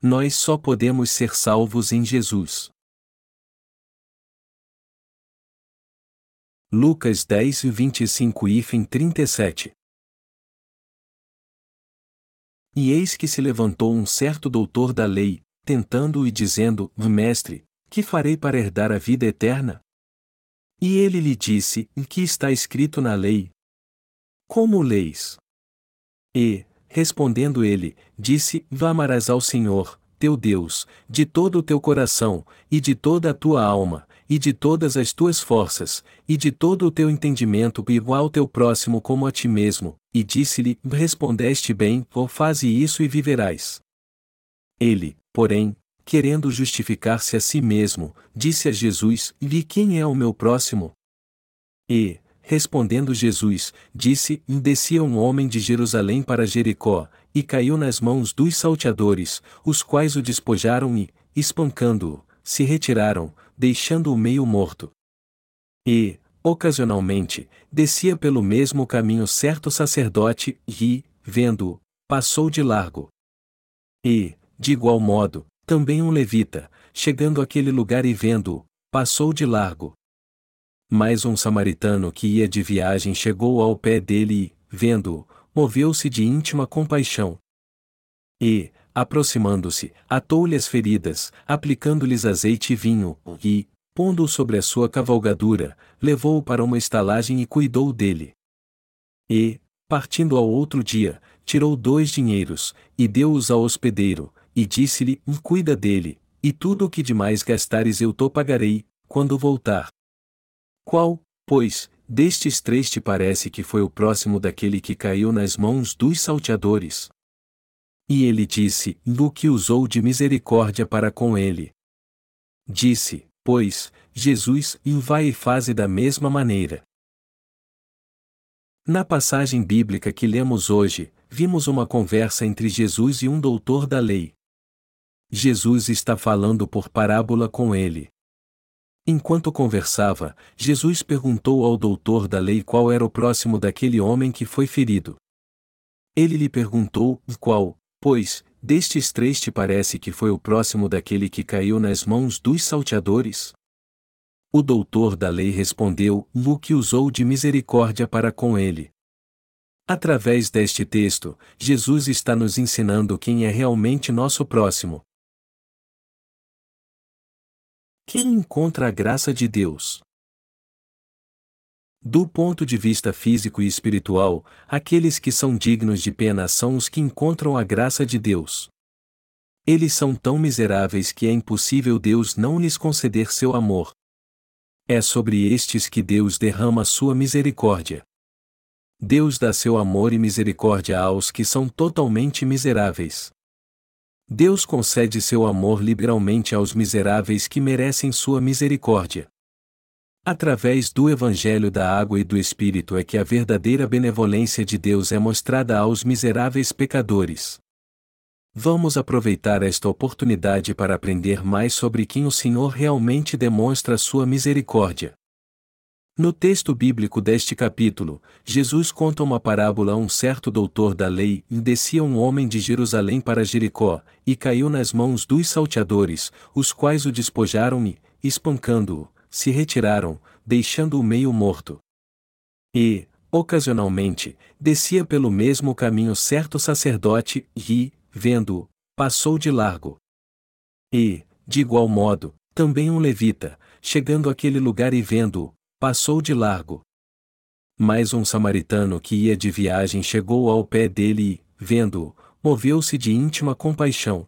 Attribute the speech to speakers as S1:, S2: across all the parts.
S1: Nós só podemos ser salvos em Jesus. Lucas 10, 25 e 37 E eis que se levantou um certo doutor da lei, tentando-o e dizendo: Mestre, que farei para herdar a vida eterna? E ele lhe disse: que está escrito na lei? Como leis? E, respondendo ele, disse: Amarás ao Senhor, teu Deus, de todo o teu coração, e de toda a tua alma, e de todas as tuas forças, e de todo o teu entendimento igual ao teu próximo como a ti mesmo, e disse-lhe: Respondeste bem, ou faze isso e viverás. Ele, porém, querendo justificar-se a si mesmo, disse a Jesus: Vi quem é o meu próximo? E, respondendo Jesus, disse: Descia um homem de Jerusalém para Jericó, e caiu nas mãos dos salteadores, os quais o despojaram e, espancando-o, se retiraram, deixando-o meio morto. E, ocasionalmente, descia pelo mesmo caminho certo sacerdote, e, vendo-o, passou de largo. E, de igual modo, também um levita, chegando àquele lugar e vendo-o, passou de largo. Mas um samaritano que ia de viagem chegou ao pé dele e, vendo-o, moveu-se de íntima compaixão. E, aproximando-se, atou-lhe as feridas, aplicando-lhes azeite e vinho, e, pondo-o sobre a sua cavalgadura, levou-o para uma estalagem e cuidou dele. E, partindo ao outro dia, tirou dois dinheiros, e deu-os ao hospedeiro, e disse-lhe: Cuida dele, e tudo o que demais gastares eu te pagarei, quando voltar. Qual, pois, destes três te parece que foi o próximo daquele que caiu nas mãos dos salteadores? E ele disse: Do que usou de misericórdia para com ele. Disse, pois, Jesus, e vai e faze da mesma maneira. Na passagem bíblica que lemos hoje, vimos uma conversa entre Jesus e um doutor da lei. Jesus está falando por parábola com ele. Enquanto conversava, Jesus perguntou ao doutor da lei qual era o próximo daquele homem que foi ferido. Ele lhe perguntou: Qual, Pois, destes três te parece que foi o próximo daquele que caiu nas mãos dos salteadores? O doutor da lei respondeu: O que usou de misericórdia para com ele. Através deste texto, Jesus está nos ensinando quem é realmente nosso próximo. Quem encontra a graça de Deus? Do ponto de vista físico e espiritual, aqueles que são dignos de pena são os que encontram a graça de Deus. Eles são tão miseráveis que é impossível Deus não lhes conceder seu amor. É sobre estes que Deus derrama sua misericórdia. Deus dá seu amor e misericórdia aos que são totalmente miseráveis. Deus concede seu amor liberalmente aos miseráveis que merecem sua misericórdia. Através do Evangelho da Água e do Espírito é que a verdadeira benevolência de Deus é mostrada aos miseráveis pecadores. Vamos aproveitar esta oportunidade para aprender mais sobre quem o Senhor realmente demonstra sua misericórdia. No texto bíblico deste capítulo, Jesus conta uma parábola a um certo doutor da lei, descia um homem de Jerusalém para Jericó, e caiu nas mãos dos salteadores, os quais o despojaram e, espancando-o, se retiraram, deixando-o meio morto. E, ocasionalmente, descia pelo mesmo caminho certo sacerdote e, vendo-o, passou de largo. E, de igual modo, também um levita, chegando àquele lugar e vendo-o, passou de largo. Mas um samaritano que ia de viagem chegou ao pé dele e, vendo-o, moveu-se de íntima compaixão.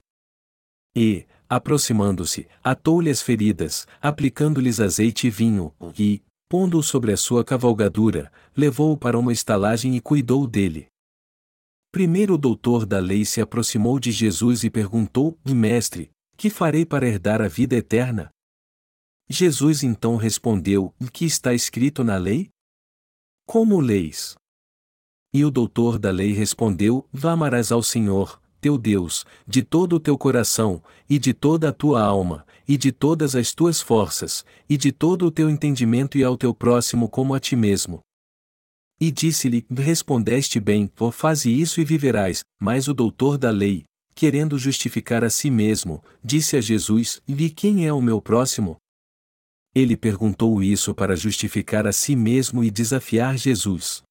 S1: E, aproximando-se, atou-lhe as feridas, aplicando-lhes azeite e vinho, e, pondo-o sobre a sua cavalgadura, levou-o para uma estalagem e cuidou dele. Primeiro o doutor da lei se aproximou de Jesus e perguntou: Mestre, que farei para herdar a vida eterna? Jesus então respondeu: O que está escrito na lei? Como leis? E o doutor da lei respondeu: Amarás ao Senhor, teu Deus, de todo o teu coração, e de toda a tua alma, e de todas as tuas forças, e de todo o teu entendimento e ao teu próximo como a ti mesmo. E disse-lhe: Respondeste bem, ou faze isso e viverás. Mas o doutor da lei, Querendo justificar a si mesmo, disse a Jesus: E quem é o meu próximo? Ele perguntou isso para justificar a si mesmo e desafiar Jesus.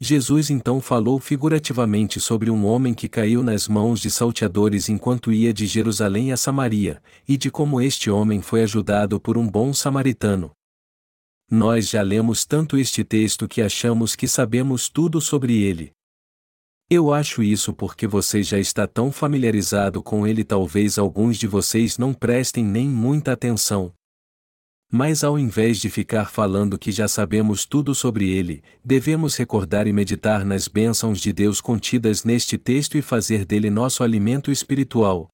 S1: Jesus então falou figurativamente sobre um homem que caiu nas mãos de salteadores enquanto ia de Jerusalém a Samaria, e de como este homem foi ajudado por um bom samaritano. Nós já lemos tanto este texto que achamos que sabemos tudo sobre ele. Eu acho isso porque você já está tão familiarizado com ele, talvez alguns de vocês não prestem nem muita atenção, mas ao invés de ficar falando que já sabemos tudo sobre ele, devemos recordar e meditar nas bênçãos de Deus contidas neste texto e fazer dele nosso alimento espiritual.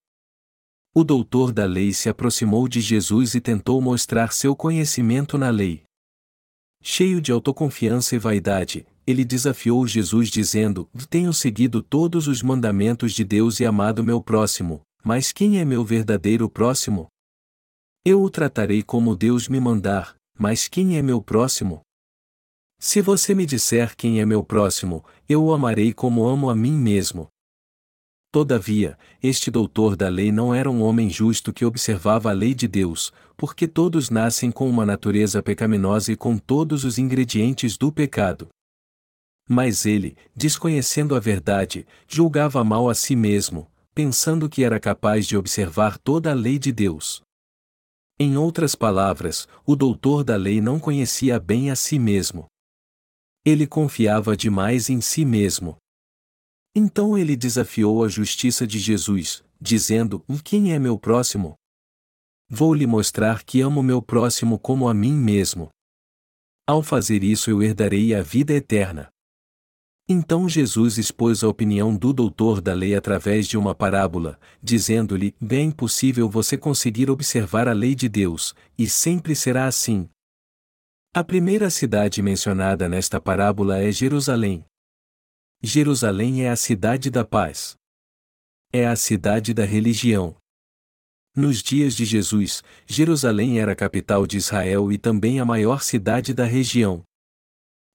S1: O doutor da lei se aproximou de Jesus e tentou mostrar seu conhecimento na lei. Cheio de autoconfiança e vaidade, ele desafiou Jesus dizendo: Tenho seguido todos os mandamentos de Deus e amado meu próximo, mas quem é meu verdadeiro próximo? Eu o tratarei como Deus me mandar, mas quem é meu próximo? Se você me disser quem é meu próximo, eu o amarei como amo a mim mesmo. Todavia, este doutor da lei não era um homem justo que observava a lei de Deus, porque todos nascem com uma natureza pecaminosa e com todos os ingredientes do pecado. Mas ele, desconhecendo a verdade, julgava mal a si mesmo, pensando que era capaz de observar toda a lei de Deus. Em outras palavras, o doutor da lei não conhecia bem a si mesmo. Ele confiava demais em si mesmo. Então ele desafiou a justiça de Jesus, dizendo: Quem é meu próximo? Vou lhe mostrar que amo meu próximo como a mim mesmo. Ao fazer isso, eu herdarei a vida eterna. Então Jesus expôs a opinião do doutor da lei através de uma parábola, dizendo-lhe: Bem impossível você conseguir observar a lei de Deus, e sempre será assim. A primeira cidade mencionada nesta parábola é Jerusalém. Jerusalém é a cidade da paz. É a cidade da religião. Nos dias de Jesus, Jerusalém era a capital de Israel e também a maior cidade da região.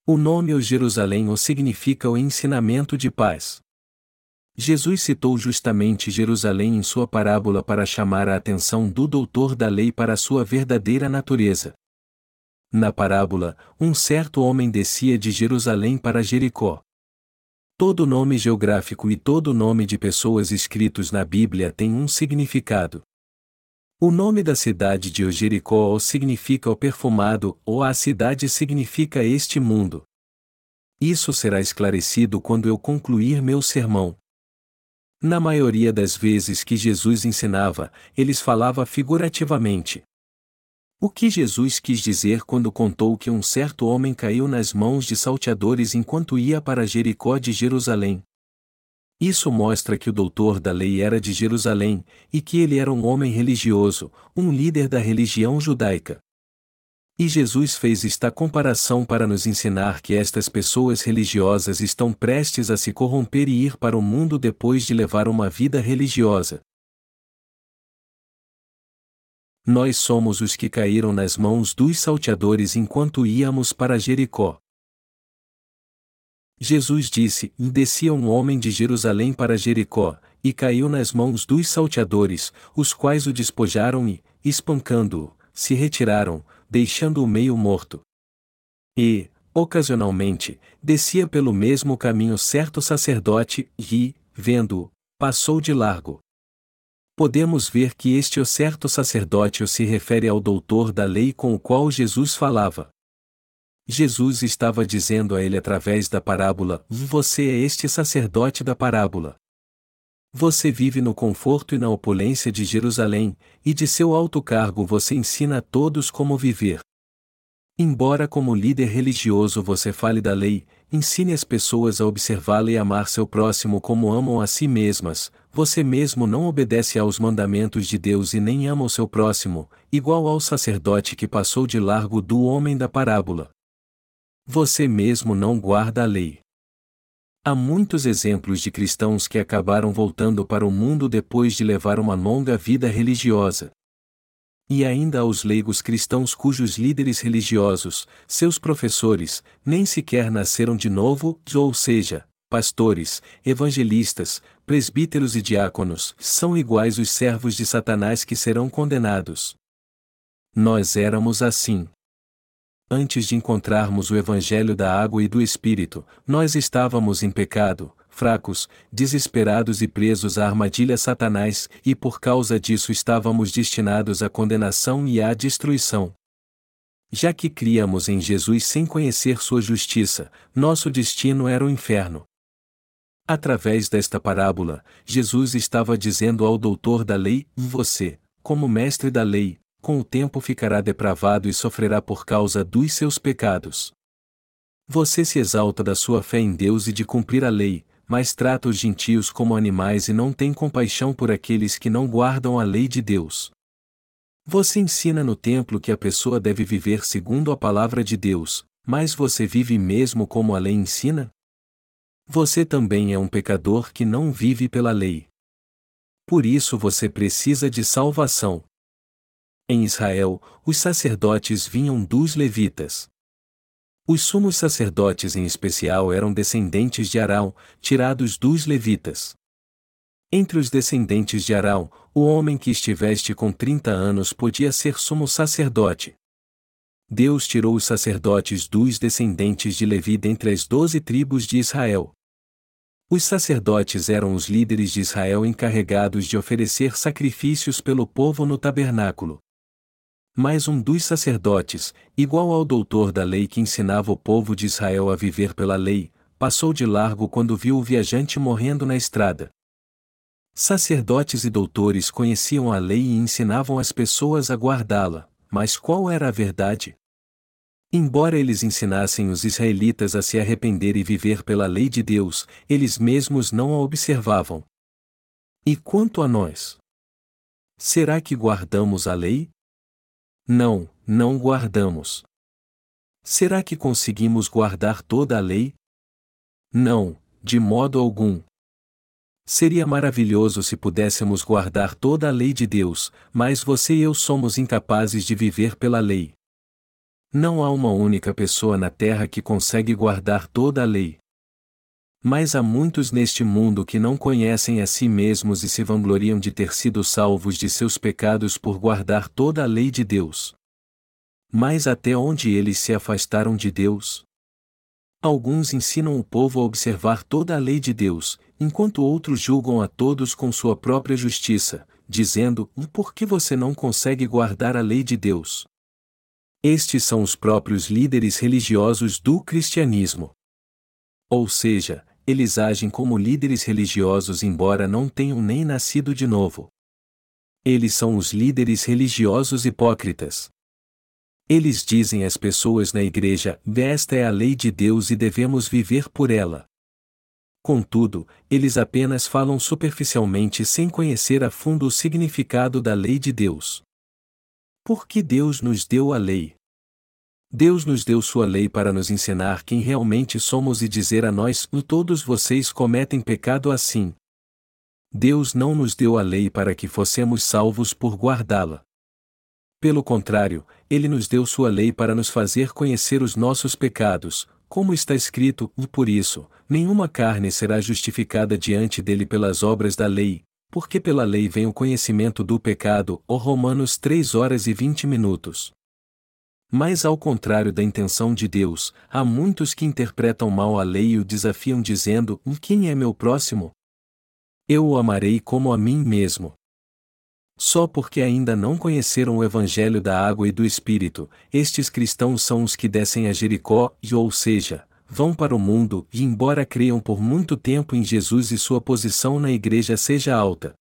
S1: O nome o Jerusalém o significa o ensinamento de paz. Jesus citou justamente Jerusalém em sua parábola para chamar a atenção do doutor da lei para sua verdadeira natureza. Na parábola, um certo homem descia de Jerusalém para Jericó. Todo nome geográfico e todo nome de pessoas escritos na Bíblia tem um significado. O nome da cidade de Jericó significa o perfumado, ou a cidade significa este mundo. Isso será esclarecido quando eu concluir meu sermão. Na maioria das vezes que Jesus ensinava, eles falava figurativamente. O que Jesus quis dizer quando contou que um certo homem caiu nas mãos de salteadores enquanto ia para Jericó de Jerusalém? Isso mostra que o doutor da lei era de Jerusalém, e que ele era um homem religioso, um líder da religião judaica. E Jesus fez esta comparação para nos ensinar que estas pessoas religiosas estão prestes a se corromper e ir para o mundo depois de levar uma vida religiosa. Nós somos os que caíram nas mãos dos salteadores enquanto íamos para Jericó. Jesus disse: Descia um homem de Jerusalém para Jericó, e caiu nas mãos dos salteadores, os quais o despojaram e, espancando-o, se retiraram, deixando-o meio morto. E, ocasionalmente, descia pelo mesmo caminho certo sacerdote, e, vendo-o, passou de largo. Podemos ver que este o certo sacerdote se refere ao doutor da lei com o qual Jesus falava. Jesus estava dizendo a ele através da parábola: Você é este sacerdote da parábola. Você vive no conforto e na opulência de Jerusalém, e de seu alto cargo você ensina a todos como viver. Embora como líder religioso você fale da lei, ensine as pessoas a observá-la e amar seu próximo como amam a si mesmas, você mesmo não obedece aos mandamentos de Deus e nem ama o seu próximo, igual ao sacerdote que passou de largo do homem da parábola. Você mesmo não guarda a lei. Há muitos exemplos de cristãos que acabaram voltando para o mundo depois de levar uma longa vida religiosa. E ainda há os leigos cristãos cujos líderes religiosos, seus professores, nem sequer nasceram de novo, ou seja, pastores, evangelistas, presbíteros e diáconos, são iguais os servos de Satanás que serão condenados. Nós éramos assim. Antes de encontrarmos o Evangelho da água e do Espírito, nós estávamos em pecado, fracos, desesperados e presos à armadilha Satanás, e por causa disso estávamos destinados à condenação e à destruição. Já que criamos em Jesus sem conhecer sua justiça, nosso destino era o inferno. Através desta parábola, Jesus estava dizendo ao doutor da lei: Você, como mestre da lei, com o tempo ficará depravado e sofrerá por causa dos seus pecados. Você se exalta da sua fé em Deus e de cumprir a lei, mas trata os gentios como animais e não tem compaixão por aqueles que não guardam a lei de Deus. Você ensina no templo que a pessoa deve viver segundo a palavra de Deus, mas você vive mesmo como a lei ensina? Você também é um pecador que não vive pela lei. Por isso você precisa de salvação. Em Israel, os sacerdotes vinham dos levitas. Os sumos sacerdotes em especial eram descendentes de Arão, tirados dos levitas. Entre os descendentes de Arão, o homem que estiveste com 30 anos podia ser sumo sacerdote. Deus tirou os sacerdotes dos descendentes de Levi dentre as doze tribos de Israel. Os sacerdotes eram os líderes de Israel encarregados de oferecer sacrifícios pelo povo no tabernáculo. Mas um dos sacerdotes, igual ao doutor da lei que ensinava o povo de Israel a viver pela lei, passou de largo quando viu o viajante morrendo na estrada. Sacerdotes e doutores conheciam a lei e ensinavam as pessoas a guardá-la, mas qual era a verdade? Embora eles ensinassem os israelitas a se arrepender e viver pela lei de Deus, eles mesmos não a observavam. E quanto a nós? Será que guardamos a lei? Não, não guardamos. Será que conseguimos guardar toda a lei? Não, de modo algum. Seria maravilhoso se pudéssemos guardar toda a lei de Deus, mas você e eu somos incapazes de viver pela lei. Não há uma única pessoa na terra que consegue guardar toda a lei. Mas há muitos neste mundo que não conhecem a si mesmos e se vangloriam de ter sido salvos de seus pecados por guardar toda a lei de Deus. Mas até onde eles se afastaram de Deus? Alguns ensinam o povo a observar toda a lei de Deus, enquanto outros julgam a todos com sua própria justiça, dizendo: por que você não consegue guardar a lei de Deus? Estes são os próprios líderes religiosos do cristianismo. Ou seja, eles agem como líderes religiosos embora não tenham nem nascido de novo. Eles são os líderes religiosos hipócritas. Eles dizem às pessoas na igreja: esta é a lei de Deus e devemos viver por ela. Contudo, eles apenas falam superficialmente sem conhecer a fundo o significado da lei de Deus. Por que Deus nos deu a lei? Deus nos deu sua lei para nos ensinar quem realmente somos e dizer a nós: todos vocês cometem pecado assim. Deus não nos deu a lei para que fossemos salvos por guardá-la. Pelo contrário, Ele nos deu sua lei para nos fazer conhecer os nossos pecados, como está escrito, e por isso, nenhuma carne será justificada diante dele pelas obras da lei, porque pela lei vem o conhecimento do pecado, Romanos 3 horas e 20 minutos. Mas ao contrário da intenção de Deus, há muitos que interpretam mal a lei e o desafiam dizendo: Quem é meu próximo? Eu o amarei como a mim mesmo. Só porque ainda não conheceram o Evangelho da água e do Espírito, estes cristãos são os que descem a Jericó, e ou seja, vão para o mundo e, embora creiam por muito tempo em Jesus e sua posição na igreja seja alta,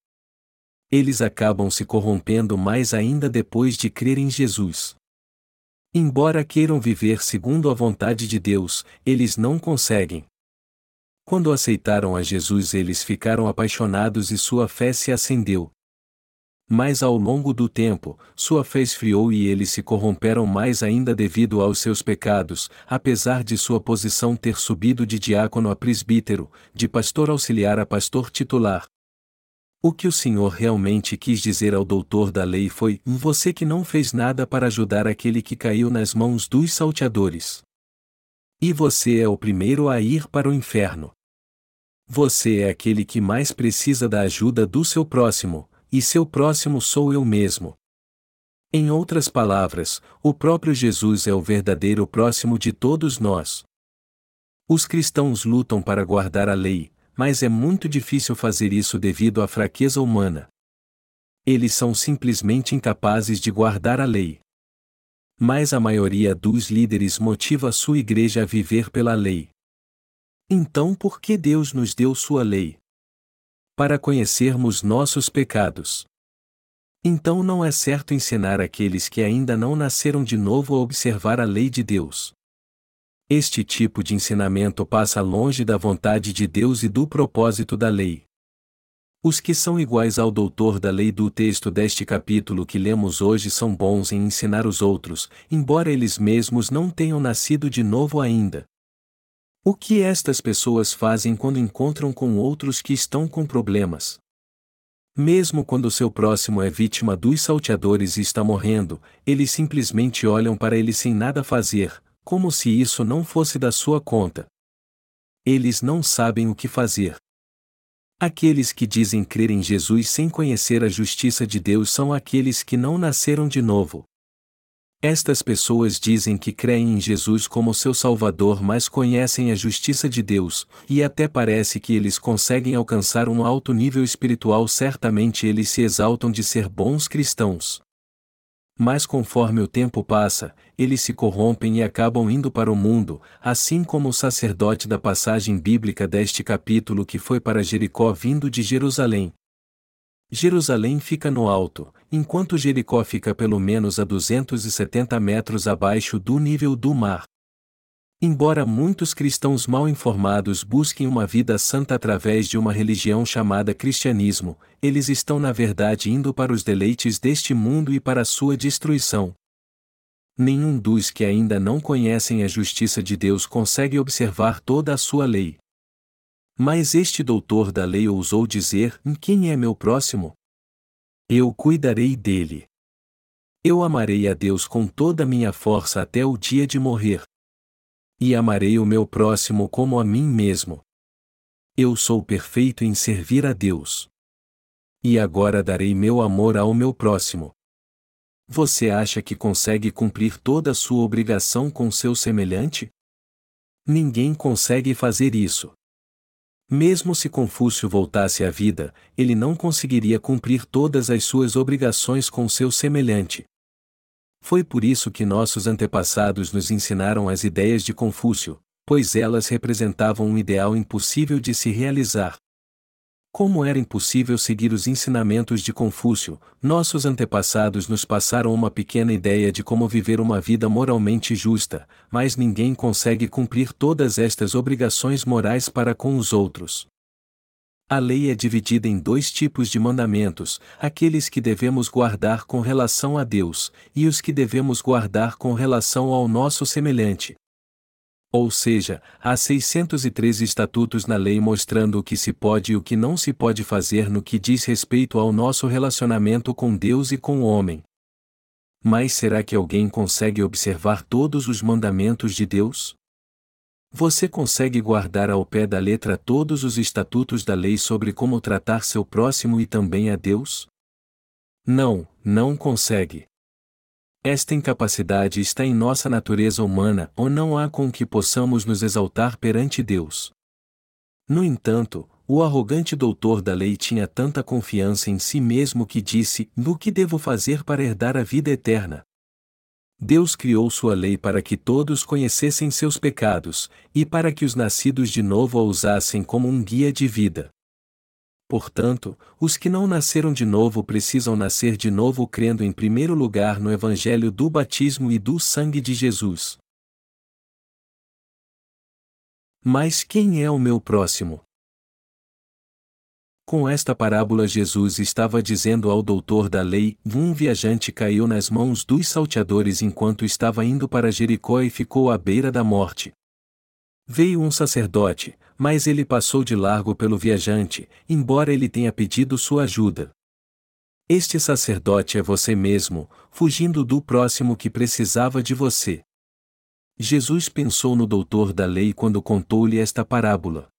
S1: eles acabam se corrompendo mais ainda depois de crer em Jesus. Embora queiram viver segundo a vontade de Deus, eles não conseguem. Quando aceitaram a Jesus, eles ficaram apaixonados e sua fé se acendeu, mas ao longo do tempo, sua fé esfriou e eles se corromperam mais ainda devido aos seus pecados, apesar de sua posição ter subido de diácono a presbítero, de pastor auxiliar a pastor titular. O que o Senhor realmente quis dizer ao doutor da lei foi: Você que não fez nada para ajudar aquele que caiu nas mãos dos salteadores. E você é o primeiro a ir para o inferno. Você é aquele que mais precisa da ajuda do seu próximo, e seu próximo sou eu mesmo. Em outras palavras, o próprio Jesus é o verdadeiro próximo de todos nós. Os cristãos lutam para guardar a lei, mas é muito difícil fazer isso devido à fraqueza humana. Eles são simplesmente incapazes de guardar a lei. Mas a maioria dos líderes motiva sua igreja a viver pela lei. Então, por que Deus nos deu sua lei? Para conhecermos nossos pecados. Então não é certo ensinar aqueles que ainda não nasceram de novo a observar a lei de Deus. Este tipo de ensinamento passa longe da vontade de Deus e do propósito da lei. Os que são iguais ao doutor da lei do texto deste capítulo que lemos hoje são bons em ensinar os outros, embora eles mesmos não tenham nascido de novo ainda. O que estas pessoas fazem quando encontram com outros que estão com problemas? Mesmo quando seu próximo é vítima dos salteadores e está morrendo, eles simplesmente olham para ele sem nada fazer, como se isso não fosse da sua conta. Eles não sabem o que fazer. Aqueles que dizem crer em Jesus sem conhecer a justiça de Deus são aqueles que não nasceram de novo. Estas pessoas dizem que creem em Jesus como seu Salvador, mas conhecem a justiça de Deus, e até parece que eles conseguem alcançar um alto nível espiritual. Certamente eles se exaltam de ser bons cristãos. Mas conforme o tempo passa, eles se corrompem e acabam indo para o mundo, assim como o sacerdote da passagem bíblica deste capítulo que foi para Jericó vindo de Jerusalém. Jerusalém fica no alto, enquanto Jericó fica pelo menos a 270 metros abaixo do nível do mar. Embora muitos cristãos mal informados busquem uma vida santa através de uma religião chamada cristianismo, eles estão na verdade indo para os deleites deste mundo e para sua destruição. Nenhum dos que ainda não conhecem a justiça de Deus consegue observar toda a sua lei. Mas este doutor da lei ousou dizer: Quem é meu próximo? Eu cuidarei dele. Eu amarei a Deus com toda a minha força até o dia de morrer. E amarei o meu próximo como a mim mesmo. Eu sou perfeito em servir a Deus. E agora darei meu amor ao meu próximo. Você acha que consegue cumprir toda a sua obrigação com seu semelhante? Ninguém consegue fazer isso. Mesmo se Confúcio voltasse à vida, ele não conseguiria cumprir todas as suas obrigações com seu semelhante. Foi por isso que nossos antepassados nos ensinaram as ideias de Confúcio, pois elas representavam um ideal impossível de se realizar. Como era impossível seguir os ensinamentos de Confúcio, nossos antepassados nos passaram uma pequena ideia de como viver uma vida moralmente justa, mas ninguém consegue cumprir todas estas obrigações morais para com os outros. A lei é dividida em dois tipos de mandamentos: aqueles que devemos guardar com relação a Deus, e os que devemos guardar com relação ao nosso semelhante. Ou seja, há 613 estatutos na lei mostrando o que se pode e o que não se pode fazer no que diz respeito ao nosso relacionamento com Deus e com o homem. Mas será que alguém consegue observar todos os mandamentos de Deus? Você consegue guardar ao pé da letra todos os estatutos da lei sobre como tratar seu próximo e também a Deus? Não, não consegue. Esta incapacidade está em nossa natureza humana ou não há com que possamos nos exaltar perante Deus. No entanto, o arrogante doutor da lei tinha tanta confiança em si mesmo que disse: No que devo fazer para herdar a vida eterna? Deus criou sua lei para que todos conhecessem seus pecados, e para que os nascidos de novo a usassem como um guia de vida. Portanto, os que não nasceram de novo precisam nascer de novo crendo em primeiro lugar no Evangelho do batismo e do sangue de Jesus. Mas quem é o meu próximo? Com esta parábola, Jesus estava dizendo ao doutor da lei: um viajante caiu nas mãos dos salteadores enquanto estava indo para Jericó e ficou à beira da morte. Veio um sacerdote, mas ele passou de largo pelo viajante, embora ele tenha pedido sua ajuda. Este sacerdote é você mesmo, fugindo do próximo que precisava de você. Jesus pensou no doutor da lei quando contou-lhe esta parábola.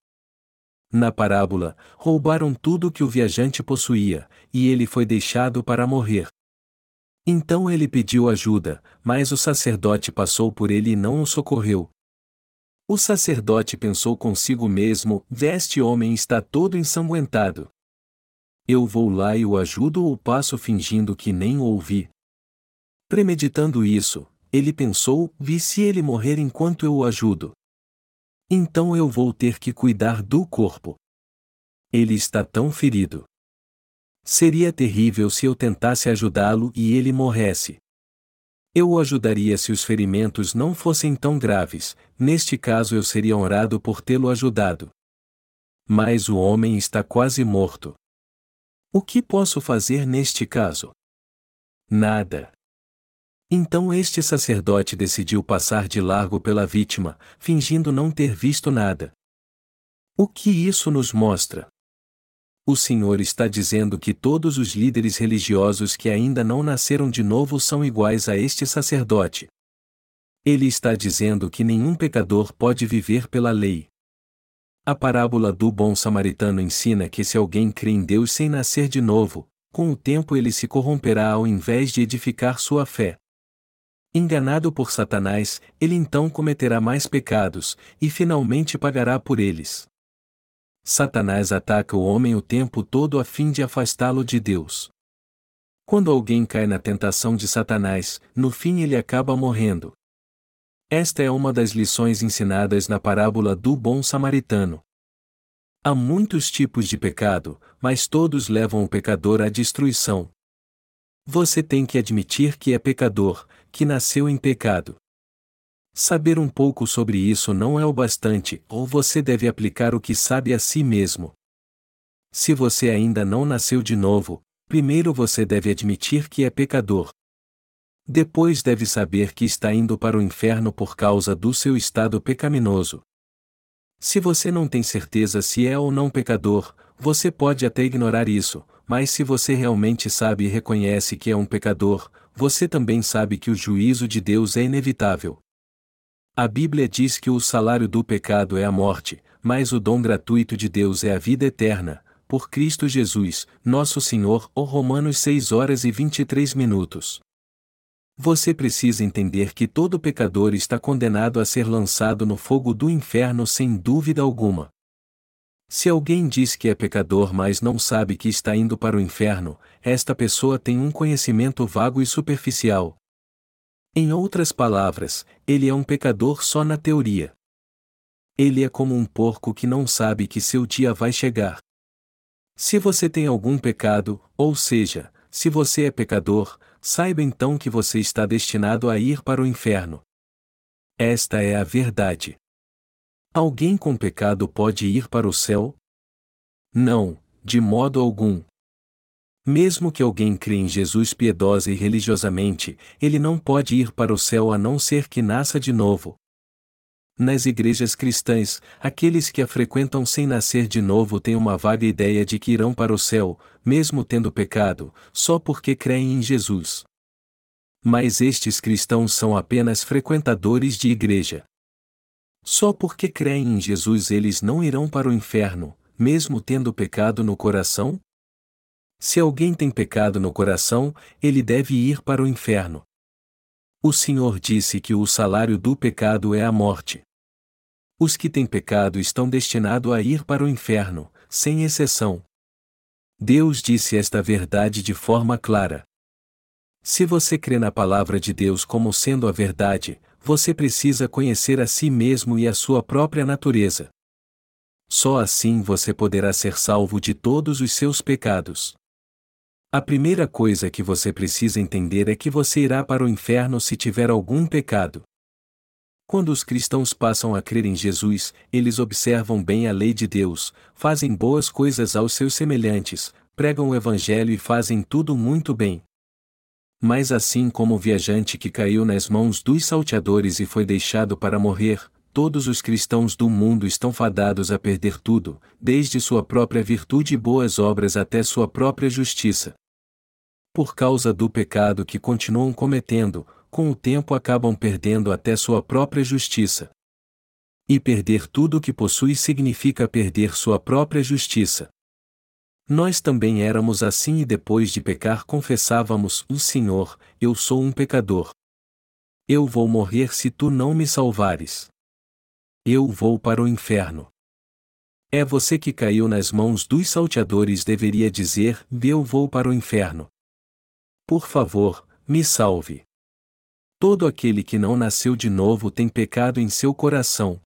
S1: Na parábola, roubaram tudo que o viajante possuía, e ele foi deixado para morrer. Então ele pediu ajuda, mas o sacerdote passou por ele e não o socorreu. O sacerdote pensou consigo mesmo: Este homem está todo ensanguentado. Eu vou lá e o ajudo ou passo fingindo que nem o ouvi. Premeditando isso, ele pensou: vi se ele morrer enquanto eu o ajudo. Então eu vou ter que cuidar do corpo. Ele está tão ferido. Seria terrível se eu tentasse ajudá-lo e ele morresse. Eu o ajudaria se os ferimentos não fossem tão graves, neste caso eu seria honrado por tê-lo ajudado. Mas o homem está quase morto. O que posso fazer neste caso? Nada. Então este sacerdote decidiu passar de largo pela vítima, fingindo não ter visto nada. O que isso nos mostra? O Senhor está dizendo que todos os líderes religiosos que ainda não nasceram de novo são iguais a este sacerdote. Ele está dizendo que nenhum pecador pode viver pela lei. A parábola do bom samaritano ensina que se alguém crê em Deus sem nascer de novo, com o tempo ele se corromperá ao invés de edificar sua fé. Enganado por Satanás, ele então cometerá mais pecados, e finalmente pagará por eles. Satanás ataca o homem o tempo todo a fim de afastá-lo de Deus. Quando alguém cai na tentação de Satanás, no fim ele acaba morrendo. Esta é uma das lições ensinadas na parábola do bom samaritano. Há muitos tipos de pecado, mas todos levam o pecador à destruição. Você tem que admitir que é pecador, que nasceu em pecado. Saber um pouco sobre isso não é o bastante, ou você deve aplicar o que sabe a si mesmo. Se você ainda não nasceu de novo, primeiro você deve admitir que é pecador. Depois deve saber que está indo para o inferno por causa do seu estado pecaminoso. Se você não tem certeza se é ou não pecador, você pode até ignorar isso, mas se você realmente sabe e reconhece que é um pecador, você também sabe que o juízo de Deus é inevitável. A Bíblia diz que o salário do pecado é a morte, mas o dom gratuito de Deus é a vida eterna, por Cristo Jesus, nosso Senhor, ou Romanos 6 horas e 23 minutos. Você precisa entender que todo pecador está condenado a ser lançado no fogo do inferno sem dúvida alguma. Se alguém diz que é pecador mas não sabe que está indo para o inferno, esta pessoa tem um conhecimento vago e superficial. Em outras palavras, ele é um pecador só na teoria. Ele é como um porco que não sabe que seu dia vai chegar. Se você tem algum pecado, ou seja, se você é pecador, saiba então que você está destinado a ir para o inferno. Esta é a verdade. Alguém com pecado pode ir para o céu? Não, de modo algum. Mesmo que alguém crê em Jesus piedosa e religiosamente, ele não pode ir para o céu a não ser que nasça de novo. Nas igrejas cristãs, aqueles que a frequentam sem nascer de novo têm uma vaga ideia de que irão para o céu, mesmo tendo pecado, só porque creem em Jesus. Mas estes cristãos são apenas frequentadores de igreja. Só porque creem em Jesus eles não irão para o inferno, mesmo tendo pecado no coração? Se alguém tem pecado no coração, ele deve ir para o inferno. O Senhor disse que o salário do pecado é a morte. Os que têm pecado estão destinados a ir para o inferno, sem exceção. Deus disse esta verdade de forma clara. Se você crê na palavra de Deus como sendo a verdade, você precisa conhecer a si mesmo e a sua própria natureza. Só assim você poderá ser salvo de todos os seus pecados. A primeira coisa que você precisa entender é que você irá para o inferno se tiver algum pecado. Quando os cristãos passam a crer em Jesus, eles observam bem a lei de Deus, fazem boas coisas aos seus semelhantes, pregam o Evangelho e fazem tudo muito bem. Mas assim como o viajante que caiu nas mãos dos salteadores e foi deixado para morrer, todos os cristãos do mundo estão fadados a perder tudo, desde sua própria virtude e boas obras até sua própria justiça. Por causa do pecado que continuam cometendo, com o tempo acabam perdendo até sua própria justiça. E perder tudo o que possui significa perder sua própria justiça. Nós também éramos assim e depois de pecar confessávamos: O Senhor, eu sou um pecador. Eu vou morrer se tu não me salvares. Eu vou para o inferno. É você que caiu nas mãos dos salteadores deveria dizer: Eu vou para o inferno. Por favor, me salve. Todo aquele que não nasceu de novo tem pecado em seu coração.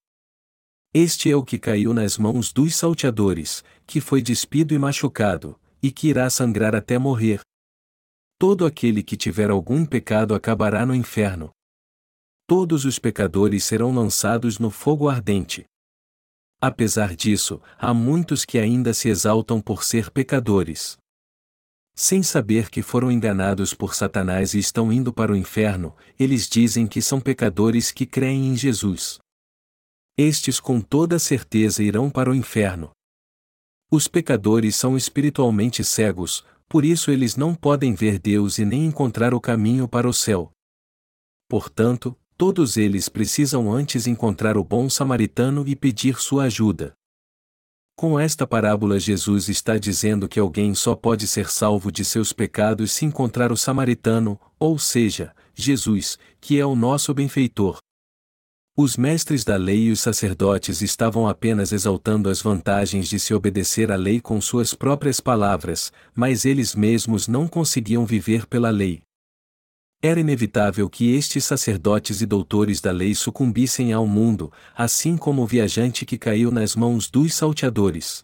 S1: Este é o que caiu nas mãos dos salteadores, que foi despido e machucado, e que irá sangrar até morrer. Todo aquele que tiver algum pecado acabará no inferno. Todos os pecadores serão lançados no fogo ardente. Apesar disso, há muitos que ainda se exaltam por ser pecadores. Sem saber que foram enganados por Satanás e estão indo para o inferno, eles dizem que são pecadores que creem em Jesus. Estes com toda certeza irão para o inferno. Os pecadores são espiritualmente cegos, por isso eles não podem ver Deus e nem encontrar o caminho para o céu. Portanto, todos eles precisam antes encontrar o bom samaritano e pedir sua ajuda. Com esta parábola, Jesus está dizendo que alguém só pode ser salvo de seus pecados se encontrar o samaritano, ou seja, Jesus, que é o nosso benfeitor. Os mestres da lei e os sacerdotes estavam apenas exaltando as vantagens de se obedecer à lei com suas próprias palavras, mas eles mesmos não conseguiam viver pela lei. Era inevitável que estes sacerdotes e doutores da lei sucumbissem ao mundo, assim como o viajante que caiu nas mãos dos salteadores.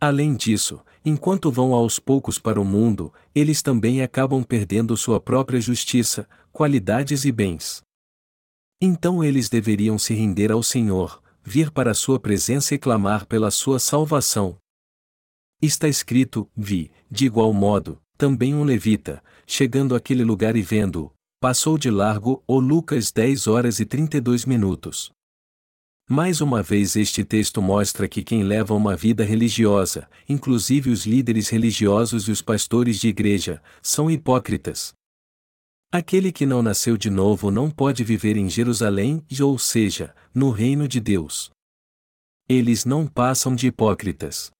S1: Além disso, enquanto vão aos poucos para o mundo, eles também acabam perdendo sua própria justiça, qualidades e bens. Então eles deveriam se render ao Senhor, vir para sua presença e clamar pela sua salvação. Está escrito: Vi, de igual modo, também um levita, chegando àquele lugar e vendo, passou de largo, ou Lucas 10 horas e 32 minutos. Mais uma vez este texto mostra que quem leva uma vida religiosa, inclusive os líderes religiosos e os pastores de igreja, são hipócritas. Aquele que não nasceu de novo não pode viver em Jerusalém, ou seja, no reino de Deus. Eles não passam de hipócritas.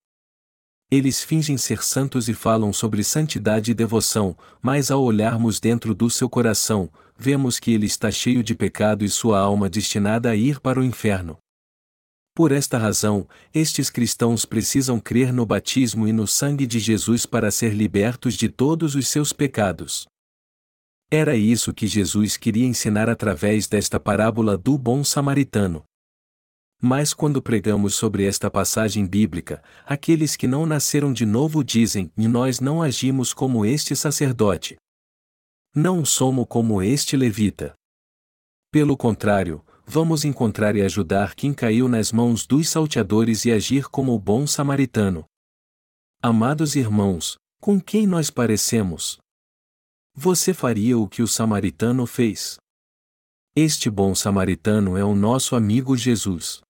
S1: Eles fingem ser santos e falam sobre santidade e devoção, mas ao olharmos dentro do seu coração, vemos que ele está cheio de pecado e sua alma destinada a ir para o inferno. Por esta razão, estes cristãos precisam crer no batismo e no sangue de Jesus para ser libertos de todos os seus pecados. Era isso que Jesus queria ensinar através desta parábola do bom samaritano. Mas quando pregamos sobre esta passagem bíblica, aqueles que não nasceram de novo dizem: e nós não agimos como este sacerdote. Não somos como este levita. Pelo contrário, vamos encontrar e ajudar quem caiu nas mãos dos salteadores e agir como o bom samaritano. Amados irmãos, com quem nós parecemos? Você faria o que o samaritano fez? Este bom samaritano é o nosso amigo Jesus.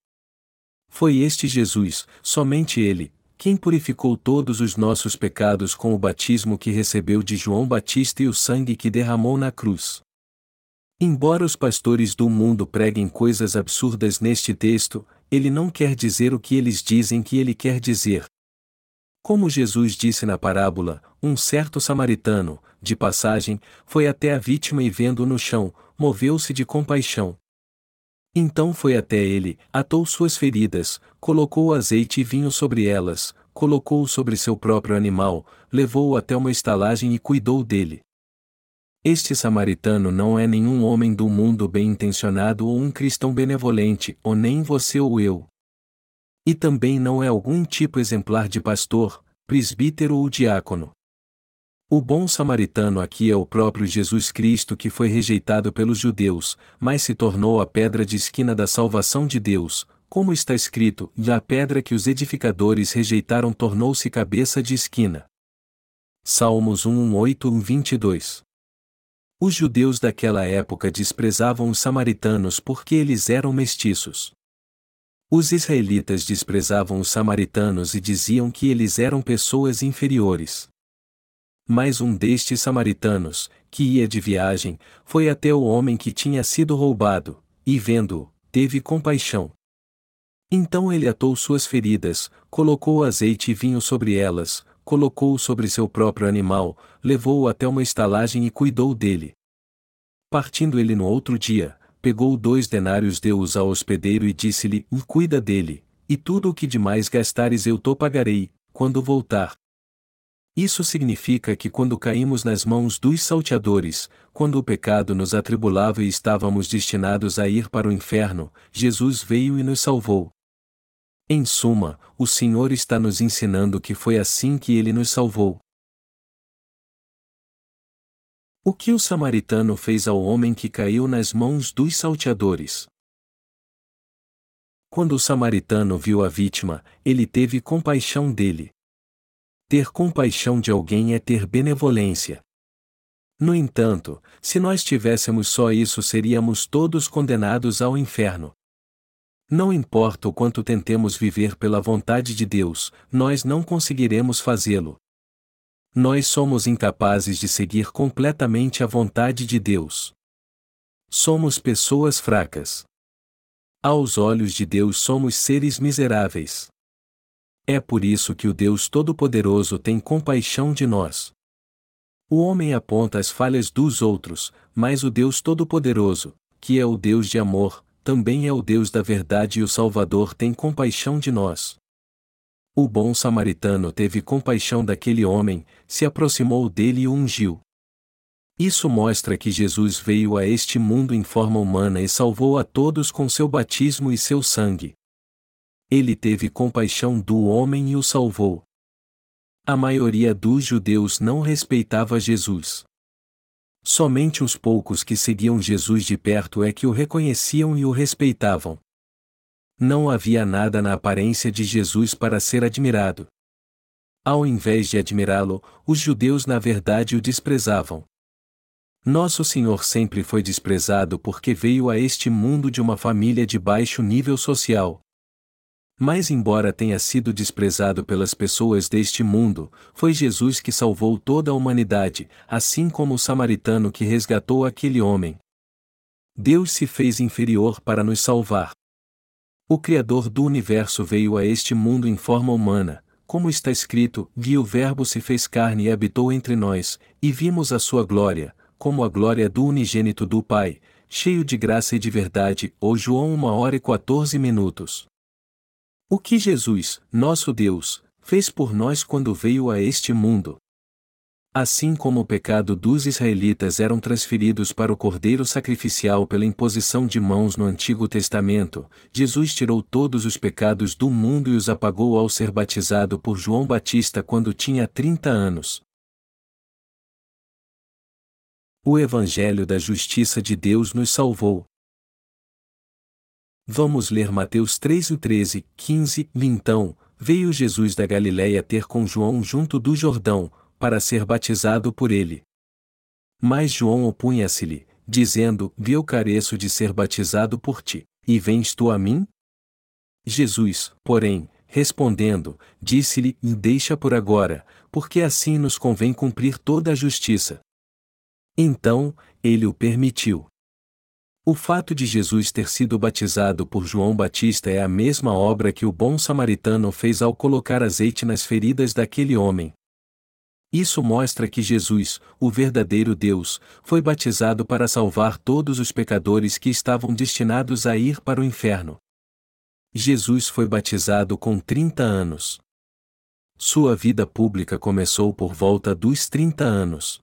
S1: Foi este Jesus, somente Ele, quem purificou todos os nossos pecados com o batismo que recebeu de João Batista e o sangue que derramou na cruz. Embora os pastores do mundo preguem coisas absurdas neste texto, ele não quer dizer o que eles dizem que ele quer dizer. Como Jesus disse na parábola, um certo samaritano, de passagem, foi até a vítima e vendo-o no chão, moveu-se de compaixão. Então foi até ele, atou suas feridas, colocou azeite e vinho sobre elas, colocou-o sobre seu próprio animal, levou-o até uma estalagem e cuidou dele. Este samaritano não é nenhum homem do mundo bem intencionado ou um cristão benevolente, ou nem você ou eu. E também não é algum tipo exemplar de pastor, presbítero ou diácono. O bom samaritano aqui é o próprio Jesus Cristo que foi rejeitado pelos judeus, mas se tornou a pedra de esquina da salvação de Deus, como está escrito, e a pedra que os edificadores rejeitaram tornou-se cabeça de esquina. Salmos 1, 8, 22 Os judeus daquela época desprezavam os samaritanos porque eles eram mestiços. Os israelitas desprezavam os samaritanos e diziam que eles eram pessoas inferiores. Mas um destes samaritanos, que ia de viagem, foi até o homem que tinha sido roubado, e vendo-o, teve compaixão. Então ele atou suas feridas, colocou azeite e vinho sobre elas, colocou-o sobre seu próprio animal, levou-o até uma estalagem e cuidou dele. Partindo ele no outro dia, pegou dois denários, deu-os ao hospedeiro e disse-lhe: Cuida dele, e tudo o que demais gastares eu te pagarei, quando voltar. Isso significa que quando caímos nas mãos dos salteadores, quando o pecado nos atribulava e estávamos destinados a ir para o inferno, Jesus veio e nos salvou. Em suma, o Senhor está nos ensinando que foi assim que ele nos salvou. O que o samaritano fez ao homem que caiu nas mãos dos salteadores? Quando o samaritano viu a vítima, ele teve compaixão dele. Ter compaixão de alguém é ter benevolência. No entanto, se nós tivéssemos só isso, seríamos todos condenados ao inferno. Não importa o quanto tentemos viver pela vontade de Deus, nós não conseguiremos fazê-lo. Nós somos incapazes de seguir completamente a vontade de Deus. Somos pessoas fracas. Aos olhos de Deus somos seres miseráveis. É por isso que o Deus Todo-Poderoso tem compaixão de nós. O homem aponta as falhas dos outros, mas o Deus Todo-Poderoso, que é o Deus de amor, também é o Deus da verdade e o Salvador tem compaixão de nós. O bom samaritano teve compaixão daquele homem, se aproximou dele e o ungiu. Isso mostra que Jesus veio a este mundo em forma humana e salvou a todos com seu batismo e seu sangue. Ele teve compaixão do homem e o salvou. A maioria dos judeus não respeitava Jesus. Somente os poucos que seguiam Jesus de perto é que o reconheciam e o respeitavam. Não havia nada na aparência de Jesus para ser admirado. Ao invés de admirá-lo, os judeus na verdade o desprezavam. Nosso Senhor sempre foi desprezado porque veio a este mundo de uma família de baixo nível social. Mas, embora tenha sido desprezado pelas pessoas deste mundo, foi Jesus que salvou toda a humanidade, assim como o samaritano que resgatou aquele homem. Deus se fez inferior para nos salvar. O Criador do universo veio a este mundo em forma humana, como está escrito: e o Verbo se fez carne e habitou entre nós, e vimos a sua glória, como a glória do unigênito do Pai, cheio de graça e de verdade. Ou João 1 hora e 14 minutos. O que Jesus, nosso Deus, fez por nós quando veio a este mundo? Assim como o pecado dos israelitas eram transferidos para o cordeiro sacrificial pela imposição de mãos no Antigo Testamento, Jesus tirou todos os pecados do mundo e os apagou ao ser batizado por João Batista quando tinha 30 anos. O Evangelho da Justiça de Deus nos salvou, Vamos ler Mateus 3 e 13, 15. Então, veio Jesus da Galiléia ter com João junto do Jordão, para ser batizado por ele. Mas João opunha-se-lhe, dizendo: eu careço de ser batizado por ti, e vens tu a mim? Jesus, porém, respondendo, disse-lhe: Deixa por agora, porque assim nos convém cumprir toda a justiça. Então, ele o permitiu. O fato de Jesus ter sido batizado por João Batista é a mesma obra que o bom samaritano fez ao colocar azeite nas feridas daquele homem. Isso mostra que Jesus, o verdadeiro Deus, foi batizado para salvar todos os pecadores que estavam destinados a ir para o inferno. Jesus foi batizado com 30 anos. Sua vida pública começou por volta dos 30 anos.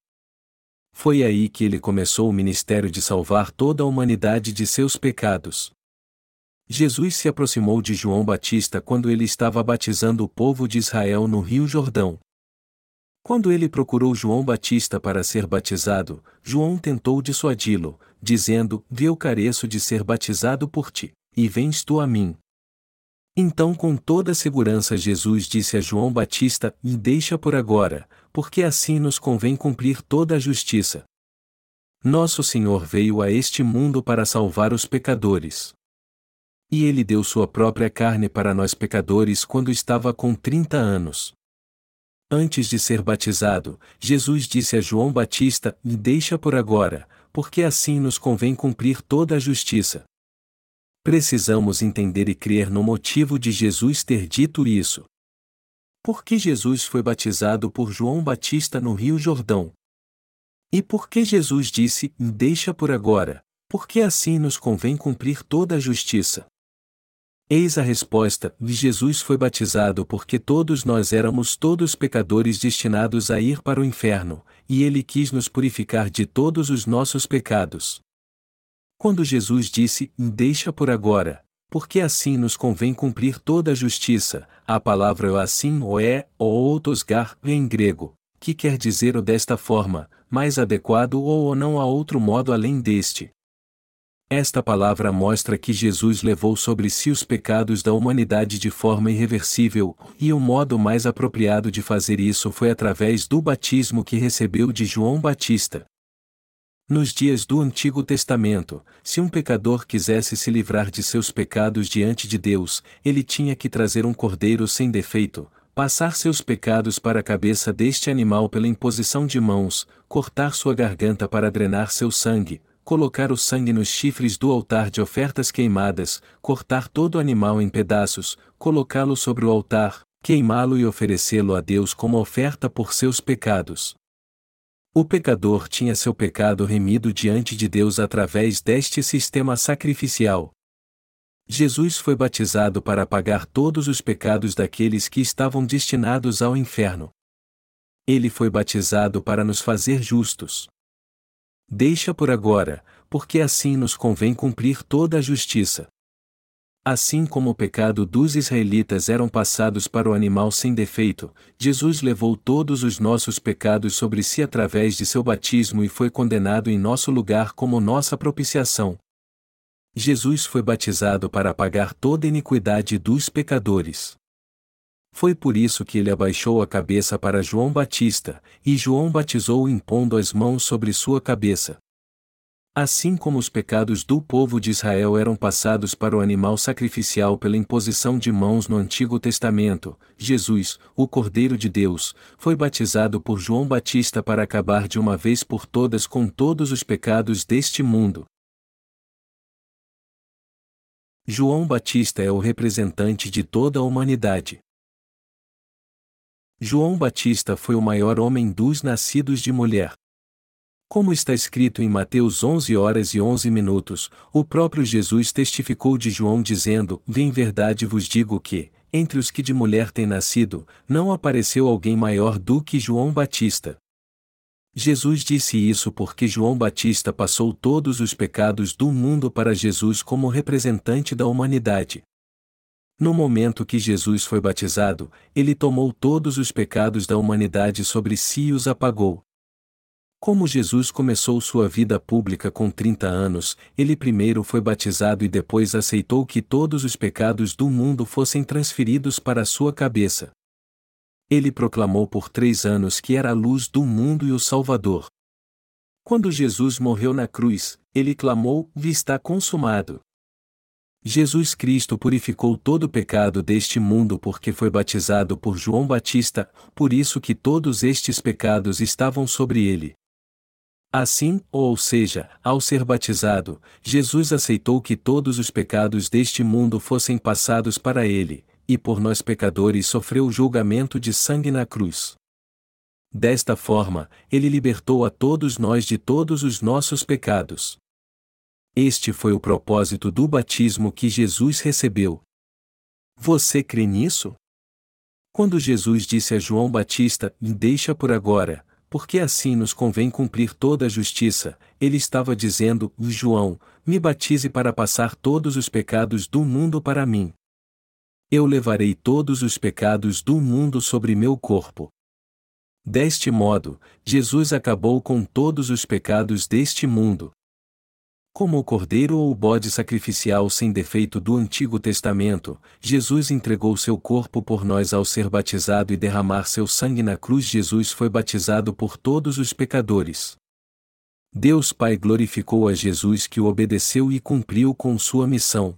S1: Foi aí que ele começou o ministério de salvar toda a humanidade de seus pecados. Jesus se aproximou de João Batista quando ele estava batizando o povo de Israel no Rio Jordão. Quando ele procurou João Batista para ser batizado, João tentou dissuadi-lo, dizendo: Eu careço de ser batizado por ti, e vens tu a mim. Então, com toda segurança, Jesus disse a João Batista: deixa por agora, porque assim nos convém cumprir toda a justiça. Nosso Senhor veio a este mundo para salvar os pecadores. E ele deu sua própria carne para nós pecadores quando estava com 30 anos. Antes de ser batizado, Jesus disse a João Batista: deixa por agora, porque assim nos convém cumprir toda a justiça. Precisamos entender e crer no motivo de Jesus ter dito isso. Por que Jesus foi batizado por João Batista no Rio Jordão? E por que Jesus disse: Deixa por agora, porque assim nos convém cumprir toda a justiça? Eis a resposta: Jesus foi batizado porque todos nós éramos todos pecadores destinados a ir para o inferno, e ele quis nos purificar de todos os nossos pecados. Quando Jesus disse: Deixa por agora, porque assim nos convém cumprir toda a justiça, a palavra é assim ou é, ou outosgar, em grego, que quer dizer o desta forma, mais adequado ou não há outro modo além deste. Esta palavra mostra que Jesus levou sobre si os pecados da humanidade de forma irreversível, e o modo mais apropriado de fazer isso foi através do batismo que recebeu de João Batista. Nos dias do Antigo Testamento, se um pecador quisesse se livrar de seus pecados diante de Deus, ele tinha que trazer um cordeiro sem defeito, passar seus pecados para a cabeça deste animal pela imposição de mãos, cortar sua garganta para drenar seu sangue, colocar o sangue nos chifres do altar de ofertas queimadas, cortar todo o animal em pedaços, colocá-lo sobre o altar, queimá-lo e oferecê-lo a Deus como oferta por seus pecados. O pecador tinha seu pecado remido diante de Deus através deste sistema sacrificial. Jesus foi batizado para apagar todos os pecados daqueles que estavam destinados ao inferno. Ele foi batizado para nos fazer justos. Deixa por agora, porque assim nos convém cumprir toda a justiça. Assim como o pecado dos israelitas eram passados para o animal sem defeito, Jesus levou todos os nossos pecados sobre si através de seu batismo e foi condenado em nosso lugar como nossa propiciação. Jesus foi batizado para apagar toda iniquidade dos pecadores. Foi por isso que ele abaixou a cabeça para João Batista, e João batizou impondo as mãos sobre sua cabeça. Assim como os pecados do povo de Israel eram passados para o animal sacrificial pela imposição de mãos no Antigo Testamento, Jesus, o Cordeiro de Deus, foi batizado por João Batista para acabar de uma vez por todas com todos os pecados deste mundo. João Batista é o representante de toda a humanidade. João Batista foi o maior homem dos nascidos de mulher. Como está escrito em Mateus 11 horas e 11 minutos, o próprio Jesus testificou de João dizendo: Em verdade vos digo que, entre os que de mulher têm nascido, não apareceu alguém maior do que João Batista. Jesus disse isso porque João Batista passou todos os pecados do mundo para Jesus como representante da humanidade. No momento que Jesus foi batizado, ele tomou todos os pecados da humanidade sobre si e os apagou. Como Jesus começou sua vida pública com 30 anos, ele primeiro foi batizado e depois aceitou que todos os pecados do mundo fossem transferidos para sua cabeça. Ele proclamou por três anos que era a luz do mundo e o Salvador. Quando Jesus morreu na cruz, ele clamou: Está consumado. Jesus Cristo purificou todo o pecado deste mundo porque foi batizado por João Batista, por isso que todos estes pecados estavam sobre ele. Assim, ou seja, ao ser batizado, Jesus aceitou que todos os pecados deste mundo fossem passados para ele, e por nós pecadores sofreu o julgamento de sangue na cruz. Desta forma, ele libertou a todos nós de todos os nossos pecados. Este foi o propósito do batismo que Jesus recebeu. Você crê nisso? Quando Jesus disse a João Batista: Deixa por agora, porque assim nos convém cumprir toda a justiça, ele estava dizendo: João, me batize para passar todos os pecados do mundo para mim. Eu levarei todos os pecados do mundo sobre meu corpo. Deste modo, Jesus acabou com todos os pecados deste mundo. Como o cordeiro ou o bode sacrificial sem defeito do Antigo Testamento, Jesus entregou seu corpo por nós ao ser batizado e derramar seu sangue na cruz. Jesus foi batizado por todos os pecadores. Deus Pai glorificou a Jesus que o obedeceu e cumpriu com sua missão.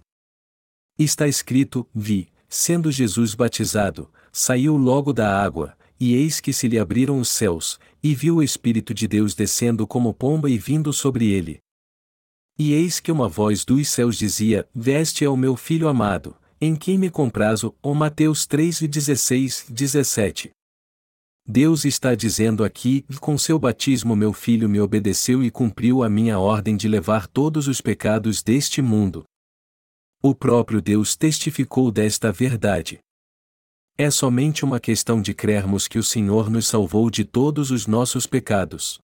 S1: Está escrito: Vi, sendo Jesus batizado, saiu logo da água, e eis que se lhe abriram os céus, e viu o Espírito de Deus descendo como pomba e vindo sobre ele E eis que uma voz dos céus dizia: Veste é o meu filho amado, em quem me comprazo, ou Mateus 3 e 16, 17. Deus está dizendo aqui: com seu batismo meu filho me obedeceu e cumpriu a minha ordem de levar todos os pecados deste mundo. O próprio Deus testificou desta verdade. É somente uma questão de crermos que o Senhor nos salvou de todos os nossos pecados.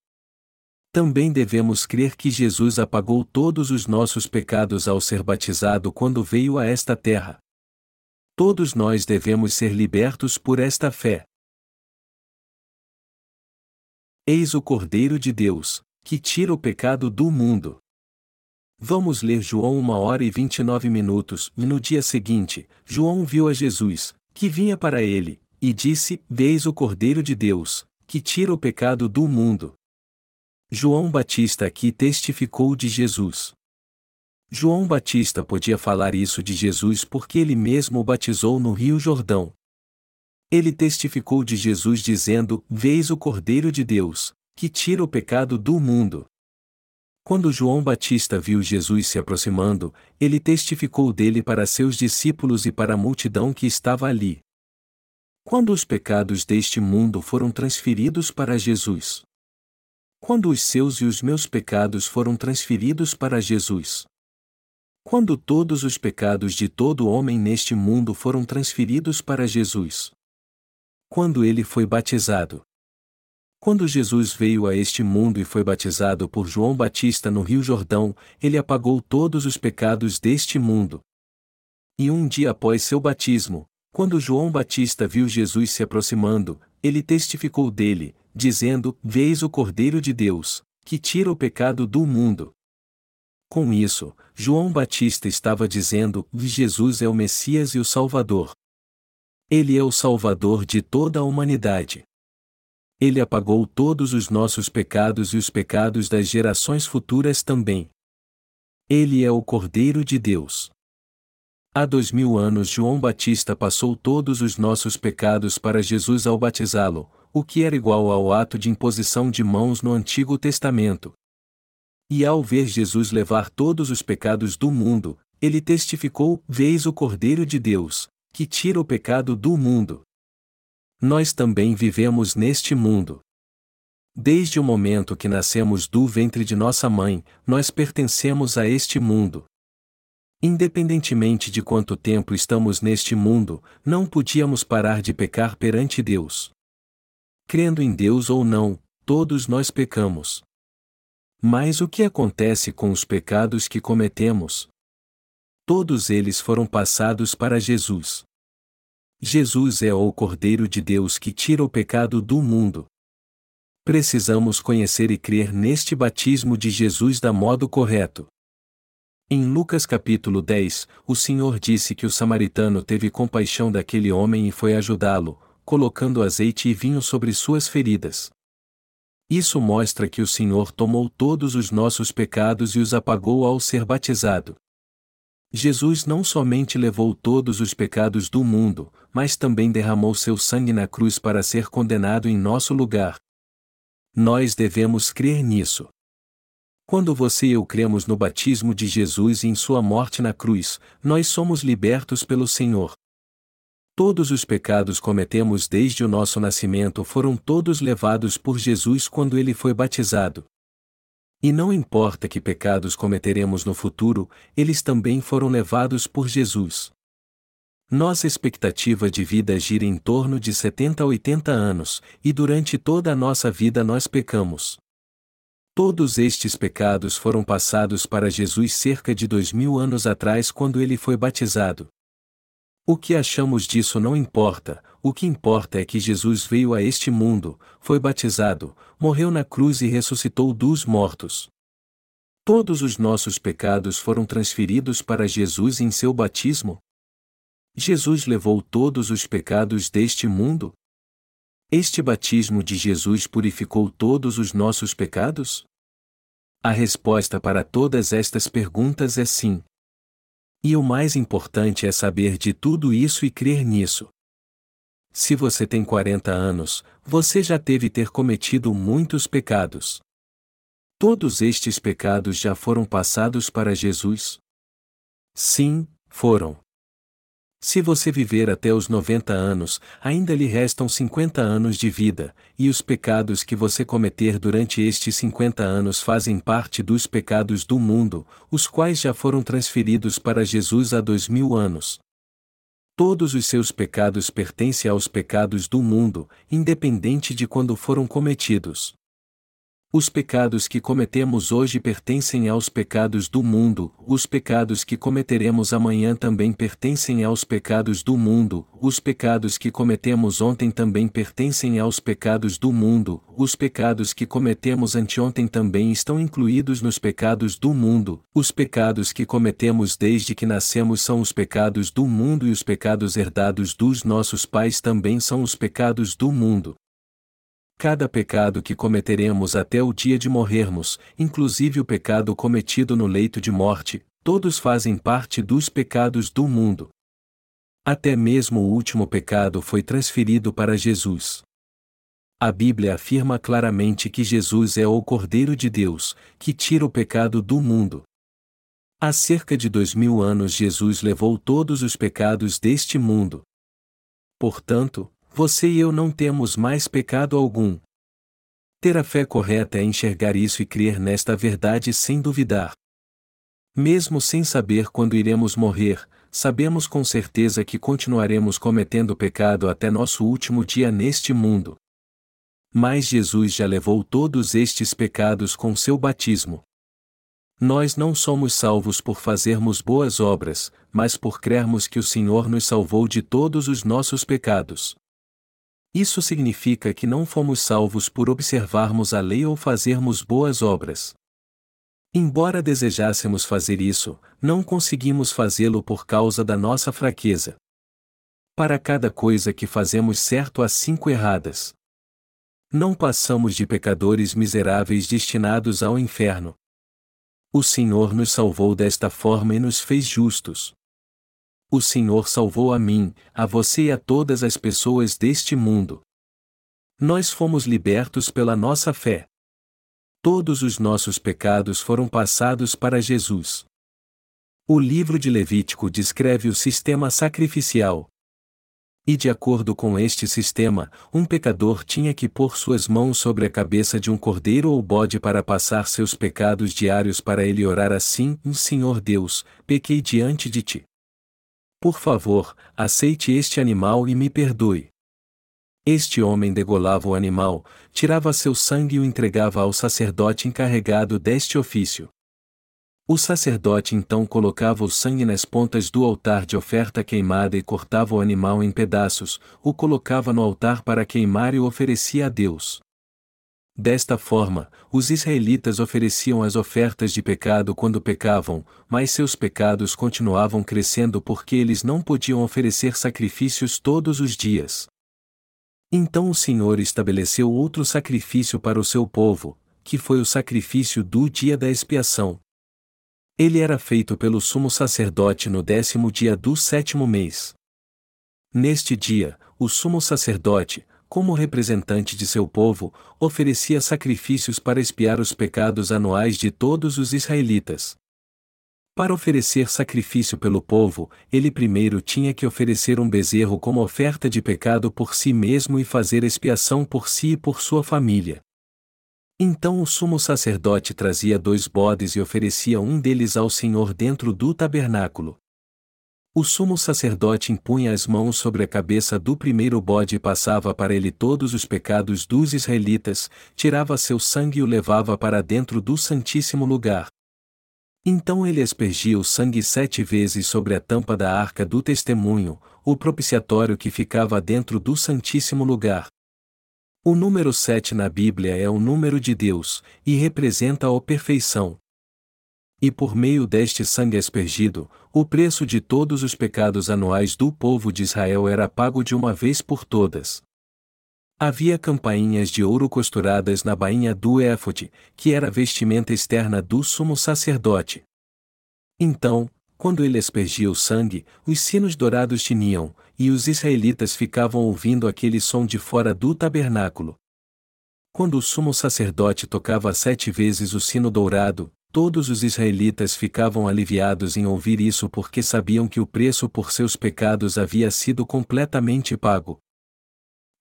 S1: Também devemos crer que Jesus apagou todos os nossos pecados ao ser batizado quando veio a esta terra. Todos nós devemos ser libertos por esta fé. Eis o Cordeiro de Deus, que tira o pecado do mundo. Vamos ler João 1 hora e 29 minutos, e no dia seguinte, João viu a Jesus, que vinha para ele, e disse: Veis o Cordeiro de Deus, que tira o pecado do mundo. João Batista aqui testificou de Jesus. João Batista podia falar isso de Jesus porque ele mesmo o batizou no Rio Jordão. Ele testificou de Jesus dizendo: Veis o Cordeiro de Deus, que tira o pecado do mundo. Quando João Batista viu Jesus se aproximando, ele testificou dele para seus discípulos e para a multidão que estava ali. Quando os pecados deste mundo foram transferidos para Jesus? Quando os seus e os meus pecados foram transferidos para Jesus? Quando todos os pecados de todo homem neste mundo foram transferidos para Jesus? Quando ele foi batizado. Quando Jesus veio a este mundo e foi batizado por João Batista no Rio Jordão, ele apagou todos os pecados deste mundo. E um dia após seu batismo, quando João Batista viu Jesus se aproximando, ele testificou dele, dizendo: Veis o Cordeiro de Deus, que tira o pecado do mundo. Com isso, João Batista estava dizendo: Jesus é o Messias e o Salvador. Ele é o Salvador de toda a humanidade. Ele apagou todos os nossos pecados e os pecados das gerações futuras também. Ele é o Cordeiro de Deus. Há dois mil anos João Batista passou todos os nossos pecados para Jesus ao batizá-lo, o que era igual ao ato de imposição de mãos no Antigo Testamento. E ao ver Jesus levar todos os pecados do mundo, ele testificou: Veis o Cordeiro de Deus, que tira o pecado do mundo. Nós também vivemos neste mundo. Desde o momento que nascemos do ventre de nossa mãe, nós pertencemos a este mundo. Independentemente de quanto tempo estamos neste mundo, não podíamos parar de pecar perante Deus. Crendo em Deus ou não, todos nós pecamos. Mas o que acontece com os pecados que cometemos? Todos eles foram passados para Jesus. Jesus é o Cordeiro de Deus que tira o pecado do mundo. Precisamos conhecer e crer neste batismo de Jesus da modo correto. Em Lucas capítulo 10, o Senhor disse que o samaritano teve compaixão daquele homem e foi ajudá-lo, colocando azeite e vinho sobre suas feridas. Isso mostra que o Senhor tomou todos os nossos pecados e os apagou ao ser batizado. Jesus não somente levou todos os pecados do mundo, mas também derramou seu sangue na cruz para ser condenado em nosso lugar. Nós devemos crer nisso. Quando você e eu cremos no batismo de Jesus e em sua morte na cruz, nós somos libertos pelo Senhor. Todos os pecados cometemos desde o nosso nascimento foram todos levados por Jesus quando ele foi batizado. E não importa que pecados cometeremos no futuro, eles também foram levados por Jesus. Nossa expectativa de vida gira em torno de 70 a 80 anos, e durante toda a nossa vida nós pecamos. Todos estes pecados foram passados para Jesus cerca de dois mil anos atrás quando ele foi batizado. O que achamos disso não importa, o que importa é que Jesus veio a este mundo, foi batizado, morreu na cruz e ressuscitou dos mortos. Todos os nossos pecados foram transferidos para Jesus em seu batismo? Jesus levou todos os pecados deste mundo? Este batismo de Jesus purificou todos os nossos pecados? A resposta para todas estas perguntas é sim. E o mais importante é saber de tudo isso e crer nisso. Se você tem 40 anos, você já teve ter cometido muitos pecados. Todos estes pecados já foram passados para Jesus? Sim, foram. Se você viver até os 90 anos, ainda lhe restam 50 anos de vida, e os pecados que você cometer durante estes 50 anos fazem parte dos pecados do mundo, os quais já foram transferidos para Jesus há dois mil anos. Todos os seus pecados pertencem aos pecados do mundo, independente de quando foram cometidos. Os pecados que cometemos hoje pertencem aos pecados do mundo, os pecados que cometeremos amanhã também pertencem aos pecados do mundo, os pecados que cometemos ontem também pertencem aos pecados do mundo, os pecados que cometemos anteontem também estão incluídos nos pecados do mundo, os pecados que cometemos desde que nascemos são os pecados do mundo e os pecados herdados dos nossos pais também são os pecados do mundo. Cada pecado que cometeremos até o dia de morrermos, inclusive o pecado cometido no leito de morte, todos fazem parte dos pecados do mundo. Até mesmo o último pecado foi transferido para Jesus. A Bíblia afirma claramente que Jesus é o Cordeiro de Deus, que tira o pecado do mundo. Há cerca de dois mil anos Jesus levou todos os pecados deste mundo. Portanto, você e eu não temos mais pecado algum. Ter a fé correta é enxergar isso e crer nesta verdade sem duvidar. Mesmo sem saber quando iremos morrer, sabemos com certeza que continuaremos cometendo pecado até nosso último dia neste mundo. Mas Jesus já levou todos estes pecados com seu batismo. Nós não somos salvos por fazermos boas obras, mas por crermos que o Senhor nos salvou de todos os nossos pecados. Isso significa que não fomos salvos por observarmos a lei ou fazermos boas obras. Embora desejássemos fazer isso, não conseguimos fazê-lo por causa da nossa fraqueza. Para cada coisa que fazemos certo há cinco erradas. Não passamos de pecadores miseráveis destinados ao inferno. O Senhor nos salvou desta forma e nos fez justos. O Senhor salvou a mim, a você e a todas as pessoas deste mundo. Nós fomos libertos pela nossa fé. Todos os nossos pecados foram passados para Jesus. O livro de Levítico descreve o sistema sacrificial. E de acordo com este sistema, um pecador tinha que pôr suas mãos sobre a cabeça de um cordeiro ou bode para passar seus pecados diários para ele orar assim: Senhor Deus, pequei diante de ti. Por favor, aceite este animal e me perdoe. Este homem degolava o animal, tirava seu sangue e o entregava ao sacerdote encarregado deste ofício. O sacerdote então colocava o sangue nas pontas do altar de oferta queimada e cortava o animal em pedaços, o colocava no altar para queimar e o oferecia a Deus. Desta forma, os israelitas ofereciam as ofertas de pecado quando pecavam, mas seus pecados continuavam crescendo porque eles não podiam oferecer sacrifícios todos os dias. Então o Senhor estabeleceu outro sacrifício para o seu povo, que foi o sacrifício do dia da expiação. Ele era feito pelo sumo sacerdote no décimo dia do sétimo mês. Neste dia, o sumo sacerdote, como representante de seu povo, oferecia sacrifícios para expiar os pecados anuais de todos os israelitas. Para oferecer sacrifício pelo povo, ele primeiro tinha que oferecer um bezerro como oferta de pecado por si mesmo e fazer expiação por si e por sua família. Então o sumo sacerdote trazia dois bodes e oferecia um deles ao Senhor dentro do tabernáculo. O sumo sacerdote impunha as mãos sobre a cabeça do primeiro bode e passava para ele todos os pecados dos israelitas, tirava seu sangue e o levava para dentro do Santíssimo Lugar. Então ele aspergia o sangue sete vezes sobre a tampa da arca do testemunho, o propiciatório que ficava dentro do Santíssimo Lugar. O número sete na Bíblia é o número de Deus, e representa a perfeição. E por meio deste sangue aspergido, o preço de todos os pecados anuais do povo de Israel era pago de uma vez por todas. Havia campainhas de ouro costuradas na bainha do éfode, que era a vestimenta externa do sumo sacerdote. Então, quando ele aspergia o sangue, os sinos dourados tiniam, e os israelitas ficavam ouvindo aquele som de fora do tabernáculo. Quando o sumo sacerdote tocava sete vezes o sino dourado, todos os israelitas ficavam aliviados em ouvir isso porque sabiam que o preço por seus pecados havia sido completamente pago.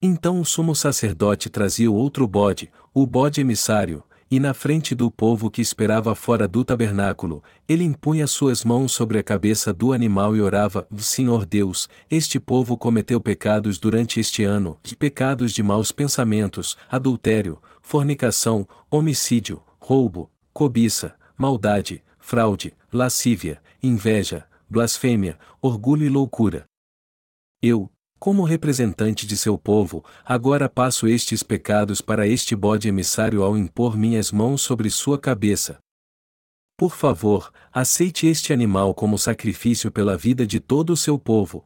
S1: Então o sumo sacerdote trazia outro bode, o bode emissário, e na frente do povo que esperava fora do tabernáculo, ele impunha suas mãos sobre a cabeça do animal e orava: Senhor Deus, este povo cometeu pecados durante este ano, pecados de maus pensamentos, adultério, fornicação, homicídio, roubo, cobiça, maldade, fraude, lascívia, inveja, blasfêmia, orgulho e loucura. Eu, como representante de seu povo, agora passo estes pecados para este bode emissário ao impor minhas mãos sobre sua cabeça. Por favor, aceite este animal como sacrifício pela vida de todo o seu povo.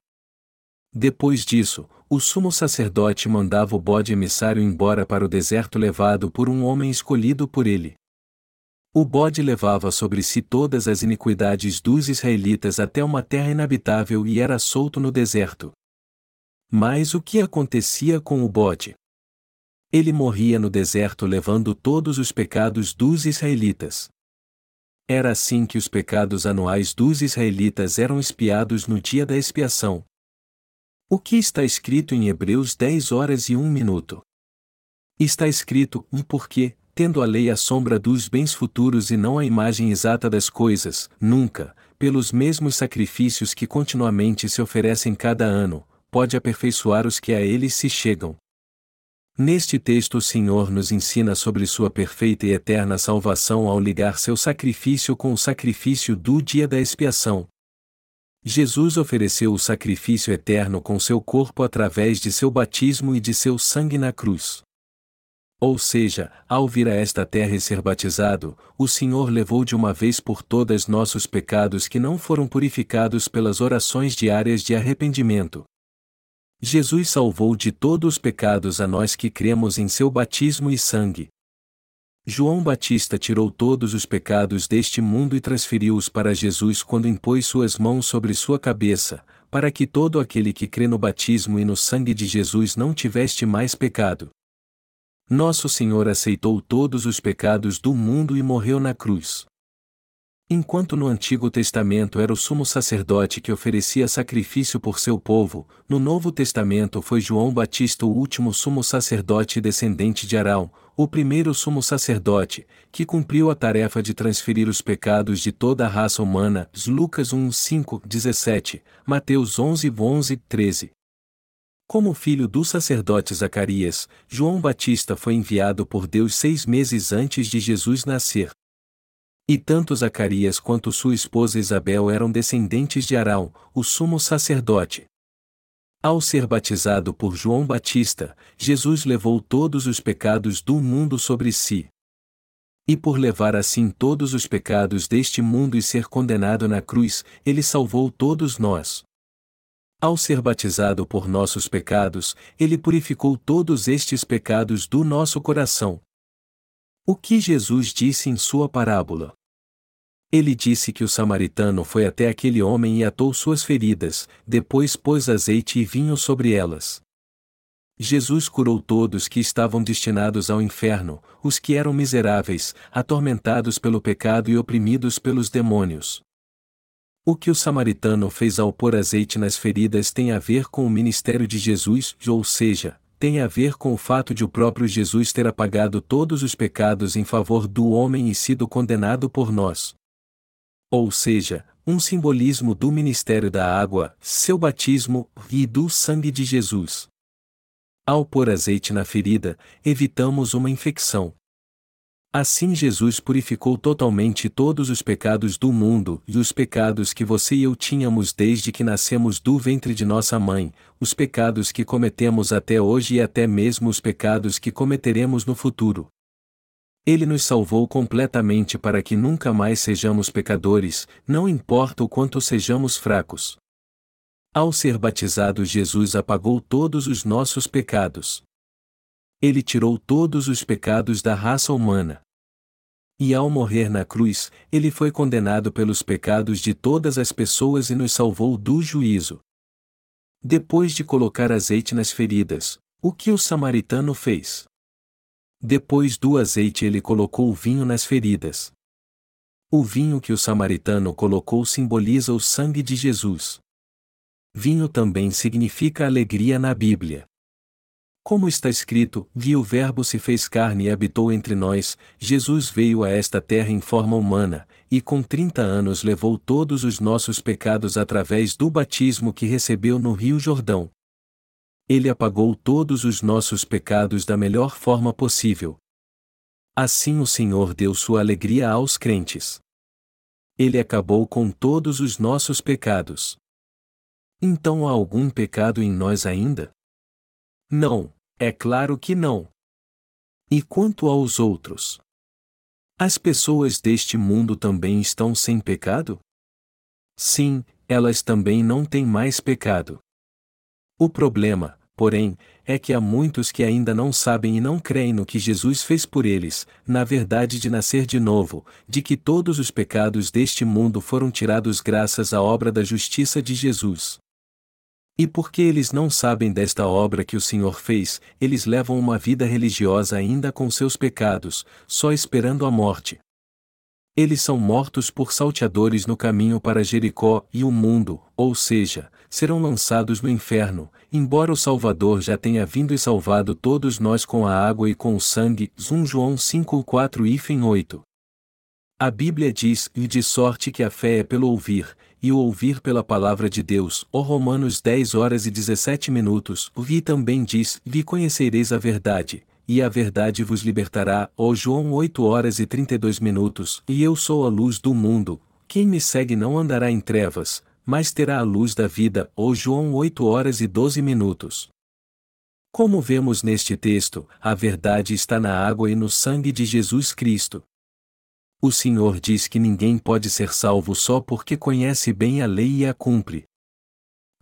S1: Depois disso, o sumo sacerdote mandava o bode emissário embora para o deserto levado por um homem escolhido por ele. O bode levava sobre si todas as iniquidades dos israelitas até uma terra inabitável e era solto no deserto. Mas o que acontecia com o bode? Ele morria no deserto levando todos os pecados dos israelitas. Era assim que os pecados anuais dos israelitas eram expiados no dia da expiação. O que está escrito em Hebreus 10 horas e 1 minuto? Está escrito, e porque, tendo a lei a sombra dos bens futuros e não a imagem exata das coisas, nunca, pelos mesmos sacrifícios que continuamente se oferecem cada ano, pode aperfeiçoar os que a ele se chegam. Neste texto o Senhor nos ensina sobre sua perfeita e eterna salvação ao ligar seu sacrifício com o sacrifício do dia da expiação. Jesus ofereceu o sacrifício eterno com seu corpo através de seu batismo e de seu sangue na cruz. Ou seja, ao vir a esta terra e ser batizado, o Senhor levou de uma vez por todas nossos pecados que não foram purificados pelas orações diárias de arrependimento. Jesus salvou de todos os pecados a nós que cremos em seu batismo e sangue. João Batista tirou todos os pecados deste mundo e transferiu-os para Jesus quando impôs suas mãos sobre sua cabeça, para que todo aquele que crê no batismo e no sangue de Jesus não tivesse mais pecado. Nosso Senhor aceitou todos os pecados do mundo e morreu na cruz. Enquanto no Antigo Testamento era o sumo sacerdote que oferecia sacrifício por seu povo, no Novo Testamento foi João Batista o último sumo sacerdote descendente de Arão, o primeiro sumo sacerdote, que cumpriu a tarefa de transferir os pecados de toda a raça humana. Lucas 1, 5, 17, Mateus 11, 11, 13. Como filho do sacerdote Zacarias, João Batista foi enviado por Deus seis meses antes de Jesus nascer. E tanto Zacarias quanto sua esposa Isabel eram descendentes de Arão, o sumo sacerdote. Ao ser batizado por João Batista, Jesus levou todos os pecados do mundo sobre si. E por levar assim todos os pecados deste mundo e ser condenado na cruz, ele salvou todos nós. Ao ser batizado por nossos pecados, ele purificou todos estes pecados do nosso coração. O que Jesus disse em sua parábola? Ele disse que o samaritano foi até aquele homem e atou suas feridas, depois pôs azeite e vinho sobre elas. Jesus curou todos que estavam destinados ao inferno, os que eram miseráveis, atormentados pelo pecado e oprimidos pelos demônios. O que o samaritano fez ao pôr azeite nas feridas tem a ver com o ministério de Jesus, ou seja, tem a ver com o fato de o próprio Jesus ter apagado todos os pecados em favor do homem e sido condenado por nós ou seja, um simbolismo do ministério da água, seu batismo e do sangue de Jesus. Ao pôr azeite na ferida, evitamos uma infecção. Assim Jesus purificou totalmente todos os pecados do mundo e os pecados que você e eu tínhamos desde que nascemos do ventre de nossa mãe, os pecados que cometemos até hoje e até mesmo os pecados que cometeremos no futuro. Ele nos salvou completamente para que nunca mais sejamos pecadores, não importa o quanto sejamos fracos. Ao ser batizado, Jesus apagou todos os nossos pecados. Ele tirou todos os pecados da raça humana. E ao morrer na cruz, ele foi condenado pelos pecados de todas as pessoas e nos salvou do juízo. Depois de colocar azeite nas feridas, o que o samaritano fez? Depois do azeite ele colocou o vinho nas feridas. O vinho que o samaritano colocou simboliza o sangue de Jesus. Vinho também significa alegria na Bíblia. Como está escrito, vi o Verbo se fez carne e habitou entre nós, Jesus veio a esta terra em forma humana, e com 30 anos levou todos os nossos pecados através do batismo que recebeu no Rio Jordão. Ele apagou todos os nossos pecados da melhor forma possível. Assim o Senhor deu sua alegria aos crentes. Ele acabou com todos os nossos pecados. Então há algum pecado em nós ainda? Não, é claro que não. E quanto aos outros? As pessoas deste mundo também estão sem pecado? Sim, elas também não têm mais pecado. O problema, porém, é que há muitos que ainda não sabem e não creem no que Jesus fez por eles, na verdade de nascer de novo, de que todos os pecados deste mundo foram tirados graças à obra da justiça de Jesus. E porque eles não sabem desta obra que o Senhor fez, eles levam uma vida religiosa ainda com seus pecados, só esperando a morte. Eles são mortos por salteadores no caminho para Jericó e o mundo, ou seja, serão lançados no inferno, embora o Salvador já tenha vindo e salvado todos nós com a água e com o sangue. 1 João 5:4 e 8. A Bíblia diz: "E de sorte que a fé é pelo ouvir, e o ouvir pela palavra de Deus." O Romanos 10 horas e 17 minutos. Vi também diz: "Vi conhecereis a verdade, e a verdade vos libertará." O João 8 horas e 32 minutos. E eu sou a luz do mundo. Quem me segue não andará em trevas, mas terá a luz da vida. O João 8 horas e 12 minutos. Como vemos neste texto, a verdade está na água e no sangue de Jesus Cristo. O Senhor diz que ninguém pode ser salvo só porque conhece bem a lei e a cumpre.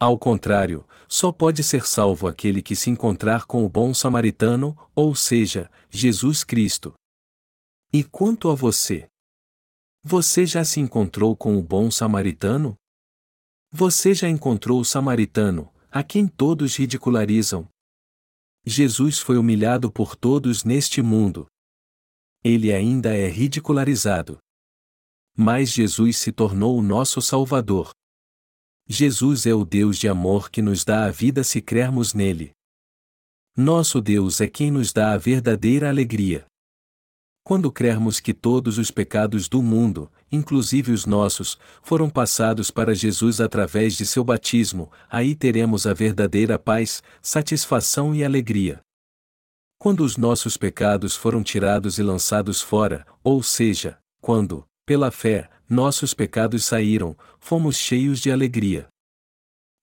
S1: Ao contrário, só pode ser salvo aquele que se encontrar com o bom samaritano, ou seja, Jesus Cristo. E quanto a você? Você já se encontrou com o bom samaritano? Você já encontrou o samaritano, a quem todos ridicularizam? Jesus foi humilhado por todos neste mundo ele ainda é ridicularizado. Mas Jesus se tornou o nosso Salvador. Jesus é o Deus de amor que nos dá a vida se crermos nele. Nosso Deus é quem nos dá a verdadeira alegria. Quando crermos que todos os pecados do mundo, inclusive os nossos, foram passados para Jesus através de seu batismo, aí teremos a verdadeira paz, satisfação e alegria. Quando os nossos pecados foram tirados e lançados fora, ou seja, quando, pela fé, nossos pecados saíram, fomos cheios de alegria.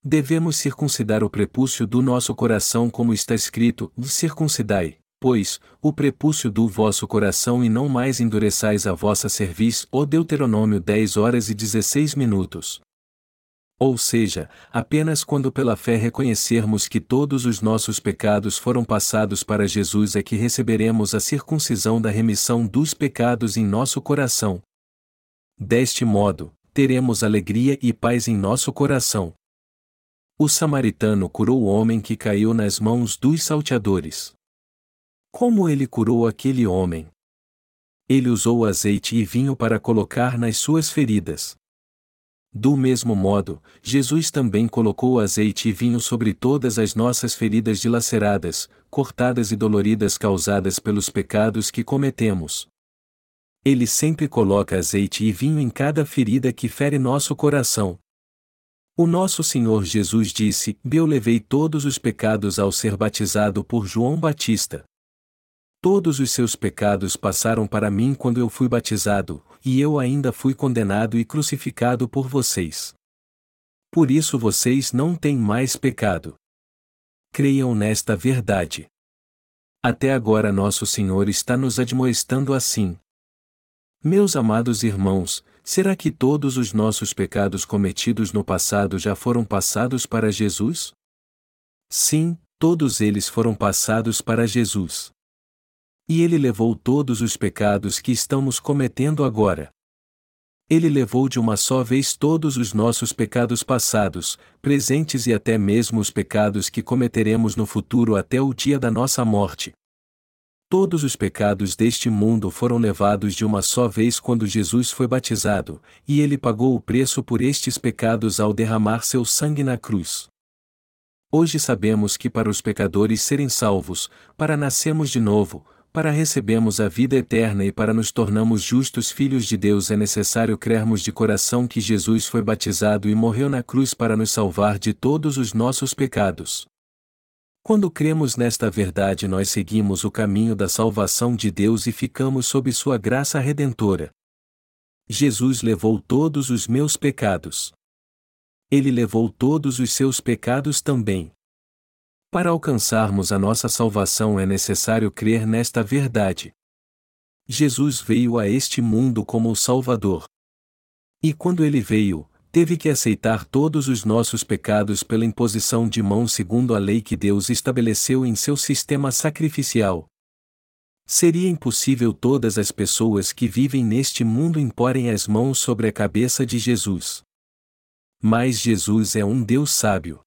S1: Devemos circuncidar o prepúcio do nosso coração, como está escrito: circuncidai, pois, o prepúcio do vosso coração e não mais endureçais a vossa cerviz. O Deuteronômio 10 horas e 16 minutos. Ou seja, apenas quando pela fé reconhecermos que todos os nossos pecados foram passados para Jesus é que receberemos a circuncisão da remissão dos pecados em nosso coração. Deste modo, teremos alegria e paz em nosso coração. O samaritano curou o homem que caiu nas mãos dos salteadores. Como ele curou aquele homem? Ele usou azeite e vinho para colocar nas suas feridas. Do mesmo modo, Jesus também colocou azeite e vinho sobre todas as nossas feridas dilaceradas, cortadas e doloridas causadas pelos pecados que cometemos. Ele sempre coloca azeite e vinho em cada ferida que fere nosso coração. O nosso Senhor Jesus disse: Eu levei todos os pecados ao ser batizado por João Batista. Todos os seus pecados passaram para mim quando eu fui batizado, e eu ainda fui condenado e crucificado por vocês. Por isso vocês não têm mais pecado. Creiam nesta verdade. Até agora nosso Senhor está nos admoestando assim. Meus amados irmãos, será que todos os nossos pecados cometidos no passado já foram passados para Jesus? Sim, todos eles foram passados para Jesus. E ele levou todos os pecados que estamos cometendo agora. Ele levou de uma só vez todos os nossos pecados passados, presentes e até mesmo os pecados que cometeremos no futuro até o dia da nossa morte. Todos os pecados deste mundo foram levados de uma só vez quando Jesus foi batizado, e ele pagou o preço por estes pecados ao derramar seu sangue na cruz. Hoje sabemos que para os pecadores serem salvos, para nascermos de novo, para recebermos a vida eterna e para nos tornarmos justos filhos de Deus é necessário crermos de coração que Jesus foi batizado e morreu na cruz para nos salvar de todos os nossos pecados. Quando cremos nesta verdade, nós seguimos o caminho da salvação de Deus e ficamos sob Sua graça redentora. Jesus levou todos os meus pecados. Ele levou todos os seus pecados também. Para alcançarmos a nossa salvação é necessário crer nesta verdade. Jesus veio a este mundo como o Salvador. E quando ele veio, teve que aceitar todos os nossos pecados pela imposição de mãos segundo a lei que Deus estabeleceu em seu sistema sacrificial. Seria impossível todas as pessoas que vivem neste mundo imporem as mãos sobre a cabeça de Jesus. Mas Jesus é um Deus sábio.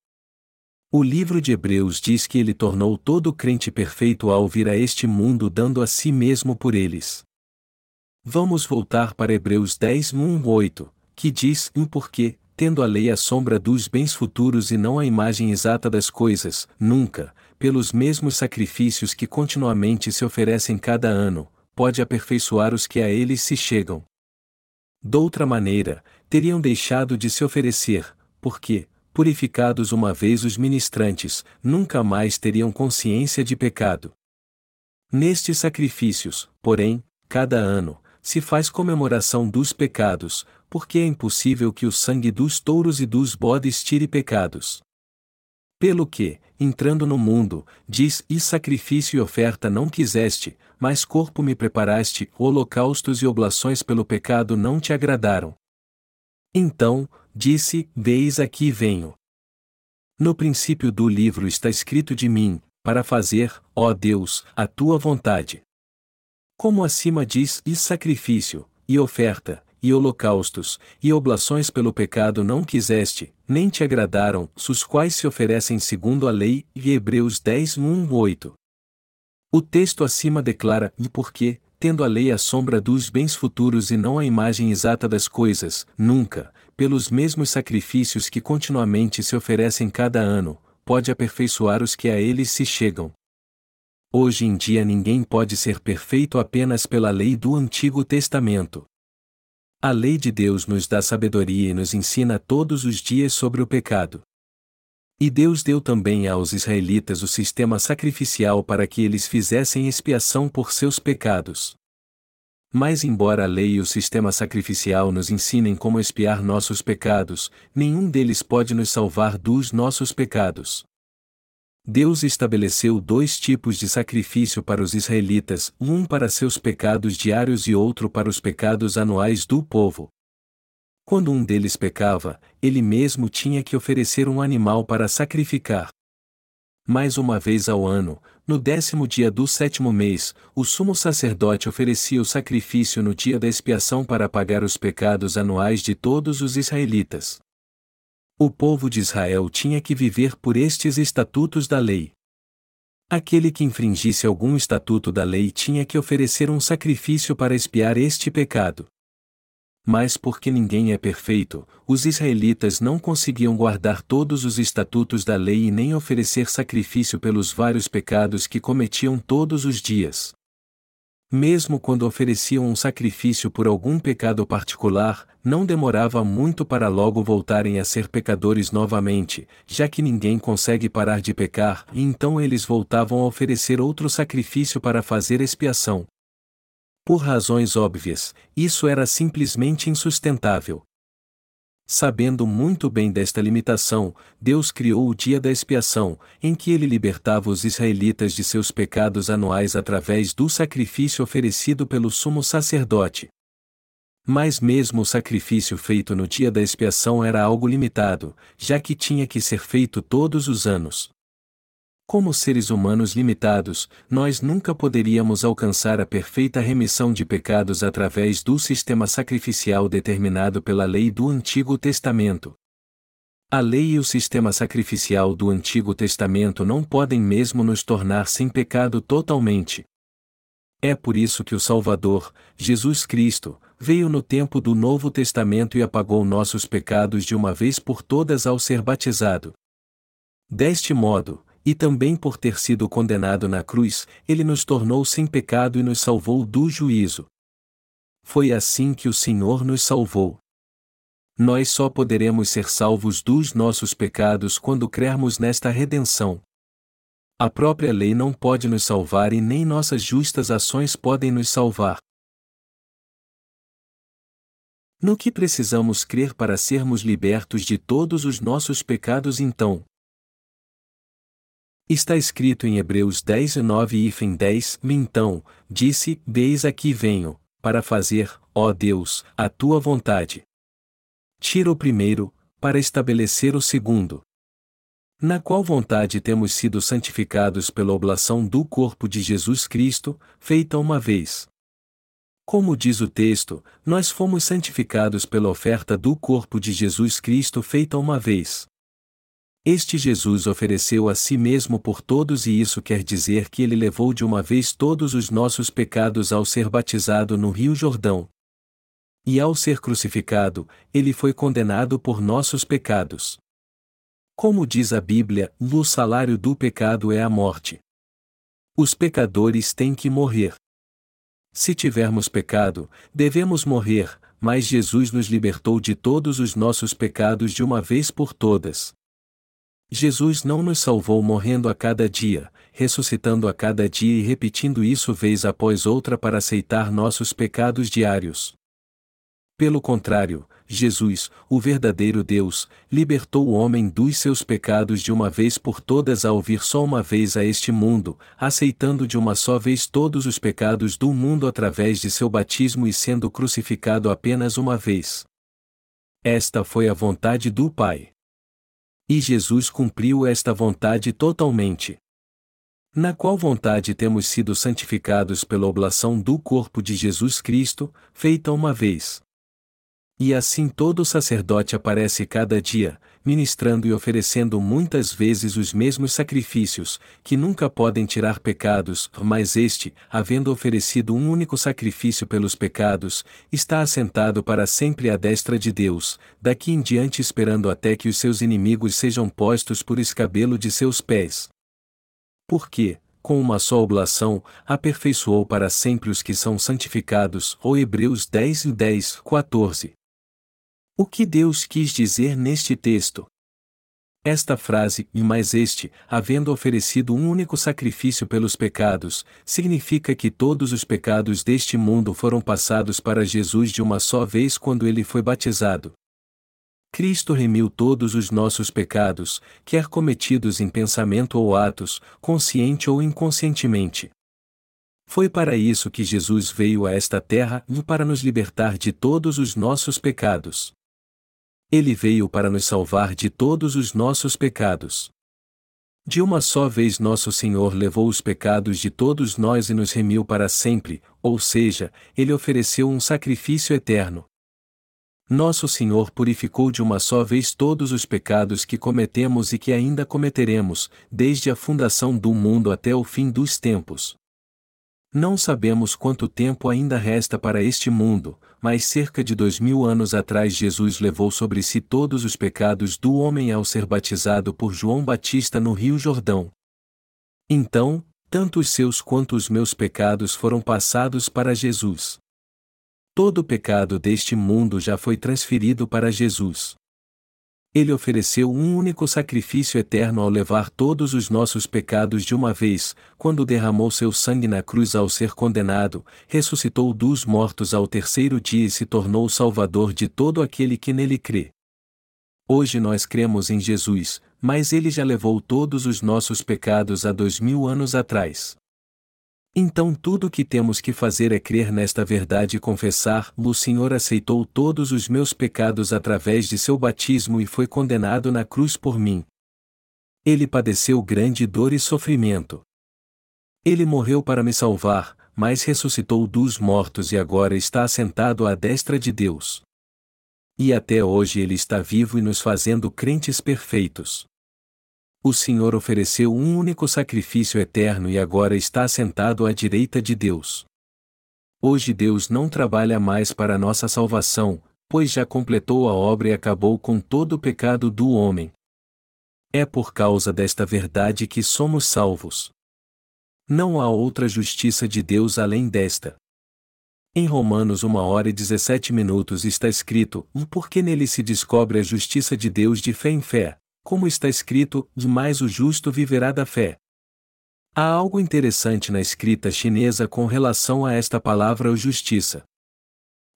S1: O livro de Hebreus diz que ele tornou todo crente perfeito ao vir a este mundo dando a si mesmo por eles. Vamos voltar para Hebreus 10, 1, 8, que diz: Um porque, tendo a lei a sombra dos bens futuros e não a imagem exata das coisas, nunca, pelos mesmos sacrifícios que continuamente se oferecem cada ano, pode aperfeiçoar os que a eles se chegam. Doutra maneira, teriam deixado de se oferecer, porque, purificados uma vez os ministrantes, nunca mais teriam consciência de pecado. Nestes sacrifícios, porém, cada ano, se faz comemoração dos pecados, porque é impossível que o sangue dos touros e dos bodes tire pecados. Pelo que, entrando no mundo, diz: E sacrifício e oferta não quiseste, mas corpo me preparaste, holocaustos e oblações pelo pecado não te agradaram. Então, disse: Veis aqui venho. No princípio do livro está escrito de mim, para fazer, ó Deus, a tua vontade. Como acima diz: E sacrifício, e oferta, e holocaustos, e oblações pelo pecado não quiseste, nem te agradaram, os quais se oferecem segundo a lei, e Hebreus 10, 1, 8. O texto acima declara: E porque, tendo a lei a sombra dos bens futuros e não a imagem exata das coisas, nunca, pelos mesmos sacrifícios que continuamente se oferecem cada ano, pode aperfeiçoar os que a eles se chegam. Hoje em dia ninguém pode ser perfeito apenas pela lei do Antigo Testamento. A lei de Deus nos dá sabedoria e nos ensina todos os dias sobre o pecado. E Deus deu também aos israelitas o sistema sacrificial para que eles fizessem expiação por seus pecados. Mas, embora a lei e o sistema sacrificial nos ensinem como expiar nossos pecados, nenhum deles pode nos salvar dos nossos pecados. Deus estabeleceu dois tipos de sacrifício para os israelitas, um para seus pecados diários e outro para os pecados anuais do povo. Quando um deles pecava, ele mesmo tinha que oferecer um animal para sacrificar. Mais uma vez ao ano, no décimo dia do sétimo mês, o sumo sacerdote oferecia o sacrifício no dia da expiação para pagar os pecados anuais de todos os israelitas. O povo de Israel tinha que viver por estes estatutos da lei. Aquele que infringisse algum estatuto da lei tinha que oferecer um sacrifício para expiar este pecado mas porque ninguém é perfeito, os israelitas não conseguiam guardar todos os estatutos da lei e nem oferecer sacrifício pelos vários pecados que cometiam todos os dias. Mesmo quando ofereciam um sacrifício por algum pecado particular, não demorava muito para logo voltarem a ser pecadores novamente, já que ninguém consegue parar de pecar, e então eles voltavam a oferecer outro sacrifício para fazer expiação. Por razões óbvias, isso era simplesmente insustentável. Sabendo muito bem desta limitação, Deus criou o dia da expiação, em que ele libertava os israelitas de seus pecados anuais através do sacrifício oferecido pelo sumo sacerdote. Mas mesmo o sacrifício feito no dia da expiação era algo limitado, já que tinha que ser feito todos os anos. Como seres humanos limitados, nós nunca poderíamos alcançar a perfeita remissão de pecados através do sistema sacrificial determinado pela lei do Antigo Testamento. A lei e o sistema sacrificial do Antigo Testamento não podem mesmo nos tornar sem pecado totalmente. É por isso que o Salvador, Jesus Cristo, veio no tempo do Novo Testamento e apagou nossos pecados de uma vez por todas ao ser batizado. Deste modo, e também por ter sido condenado na cruz, ele nos tornou sem pecado e nos salvou do juízo. Foi assim que o Senhor nos salvou. Nós só poderemos ser salvos dos nossos pecados quando crermos nesta redenção. A própria lei não pode nos salvar e nem nossas justas ações podem nos salvar. No que precisamos crer para sermos libertos de todos os nossos pecados então? Está escrito em Hebreus 10 e 9 e 10, então, disse, Deis aqui venho, para fazer, ó Deus, a tua vontade. Tira o primeiro, para estabelecer o segundo. Na qual vontade temos sido santificados pela oblação do corpo de Jesus Cristo, feita uma vez. Como diz o texto, nós fomos santificados pela oferta do corpo de Jesus Cristo feita uma vez. Este Jesus ofereceu a si mesmo por todos e isso quer dizer que ele levou de uma vez todos os nossos pecados ao ser batizado no Rio Jordão. E ao ser crucificado, ele foi condenado por nossos pecados. Como diz a Bíblia, o salário do pecado é a morte. Os pecadores têm que morrer. Se tivermos pecado, devemos morrer, mas Jesus nos libertou de todos os nossos pecados de uma vez por todas. Jesus não nos salvou morrendo a cada dia, ressuscitando a cada dia e repetindo isso vez após outra para aceitar nossos pecados diários. Pelo contrário, Jesus, o verdadeiro Deus, libertou o homem dos seus pecados de uma vez por todas ao vir só uma vez a este mundo, aceitando de uma só vez todos os pecados do mundo através de seu batismo e sendo crucificado apenas uma vez. Esta foi a vontade do Pai. E Jesus cumpriu esta vontade totalmente. Na qual vontade temos sido santificados pela oblação do corpo de Jesus Cristo, feita uma vez. E assim todo sacerdote aparece cada dia, ministrando e oferecendo muitas vezes os mesmos sacrifícios, que nunca podem tirar pecados, mas este, havendo oferecido um único sacrifício pelos pecados, está assentado para sempre à destra de Deus, daqui em diante esperando até que os seus inimigos sejam postos por escabelo de seus pés. Porque, com uma só oblação, aperfeiçoou para sempre os que são santificados, ou Hebreus 10 e 10, 14. O que Deus quis dizer neste texto? Esta frase, e mais este, havendo oferecido um único sacrifício pelos pecados, significa que todos os pecados deste mundo foram passados para Jesus de uma só vez quando ele foi batizado. Cristo remiu todos os nossos pecados, quer cometidos em pensamento ou atos, consciente ou inconscientemente. Foi para isso que Jesus veio a esta terra e para nos libertar de todos os nossos pecados. Ele veio para nos salvar de todos os nossos pecados. De uma só vez nosso Senhor levou os pecados de todos nós e nos remiu para sempre, ou seja, ele ofereceu um sacrifício eterno. Nosso Senhor purificou de uma só vez todos os pecados que cometemos e que ainda cometeremos, desde a fundação do mundo até o fim dos tempos. Não sabemos quanto tempo ainda resta para este mundo, mas cerca de dois mil anos atrás Jesus levou sobre si todos os pecados do homem ao ser batizado por João Batista no Rio Jordão. Então, tanto os seus quanto os meus pecados foram passados para Jesus. Todo o pecado deste mundo já foi transferido para Jesus. Ele ofereceu um único sacrifício eterno ao levar todos os nossos pecados de uma vez, quando derramou seu sangue na cruz ao ser condenado, ressuscitou dos mortos ao terceiro dia e se tornou o Salvador de todo aquele que nele crê. Hoje nós cremos em Jesus, mas ele já levou todos os nossos pecados há dois mil anos atrás. Então tudo o que temos que fazer é crer nesta verdade e confessar: o Senhor aceitou todos os meus pecados através de seu batismo e foi condenado na cruz por mim. Ele padeceu grande dor e sofrimento. Ele morreu para me salvar, mas ressuscitou dos mortos e agora está assentado à destra de Deus. E até hoje ele está vivo e nos fazendo crentes perfeitos o Senhor ofereceu um único sacrifício eterno e agora está sentado à direita de Deus. Hoje Deus não trabalha mais para nossa salvação, pois já completou a obra e acabou com todo o pecado do homem. É por causa desta verdade que somos salvos. Não há outra justiça de Deus além desta. Em Romanos 1 hora e 17 minutos está escrito: porque nele se descobre a justiça de Deus de fé em fé, como está escrito: mais o justo viverá da fé. Há algo interessante na escrita chinesa com relação a esta palavra justiça.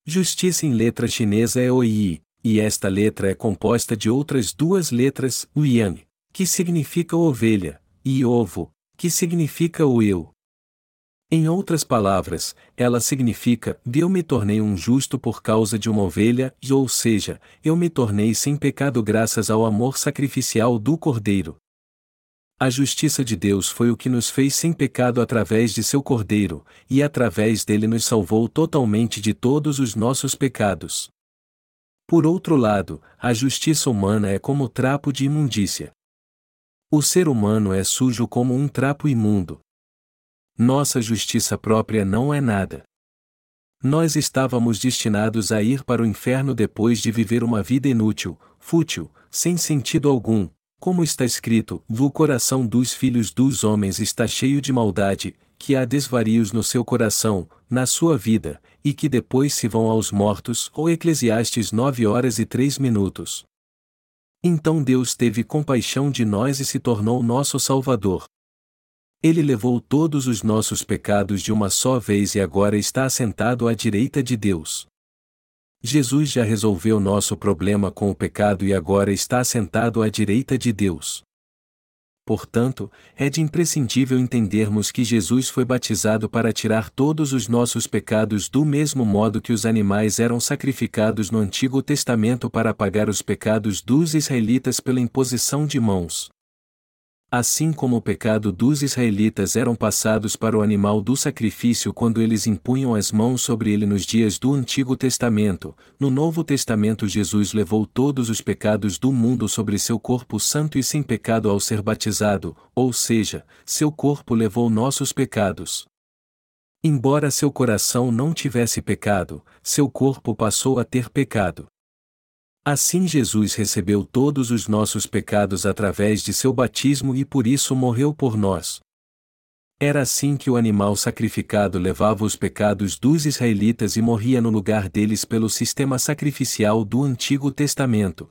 S1: Justiça em letra chinesa é Oyi, e esta letra é composta de outras duas letras, Yang, que significa ovelha, e ovo, que significa o eu. Em outras palavras, ela significa: eu me tornei um justo por causa de uma ovelha, ou seja, eu me tornei sem pecado graças ao amor sacrificial do Cordeiro. A justiça de Deus foi o que nos fez sem pecado através de seu Cordeiro, e através dele nos salvou totalmente de todos os nossos pecados. Por outro lado, a justiça humana é como trapo de imundícia. O ser humano é sujo como um trapo imundo. Nossa justiça própria não é nada. Nós estávamos destinados a ir para o inferno depois de viver uma vida inútil, fútil, sem sentido algum, como está escrito: o coração dos filhos dos homens está cheio de maldade, que há desvarios no seu coração, na sua vida, e que depois se vão aos mortos. Ou Eclesiastes 9 horas e 3 minutos. Então Deus teve compaixão de nós e se tornou nosso Salvador. Ele levou todos os nossos pecados de uma só vez e agora está assentado à direita de Deus. Jesus já resolveu nosso problema com o pecado e agora está assentado à direita de Deus. Portanto, é de imprescindível entendermos que Jesus foi batizado para tirar todos os nossos pecados do mesmo modo que os animais eram sacrificados no Antigo Testamento para apagar os pecados dos israelitas pela imposição de mãos. Assim como o pecado dos israelitas eram passados para o animal do sacrifício quando eles impunham as mãos sobre ele nos dias do Antigo Testamento, no Novo Testamento Jesus levou todos os pecados do mundo sobre seu corpo santo e sem pecado ao ser batizado, ou seja, seu corpo levou nossos pecados. Embora seu coração não tivesse pecado, seu corpo passou a ter pecado. Assim Jesus recebeu todos os nossos pecados através de seu batismo e por isso morreu por nós. Era assim que o animal sacrificado levava os pecados dos israelitas e morria no lugar deles pelo sistema sacrificial do Antigo Testamento.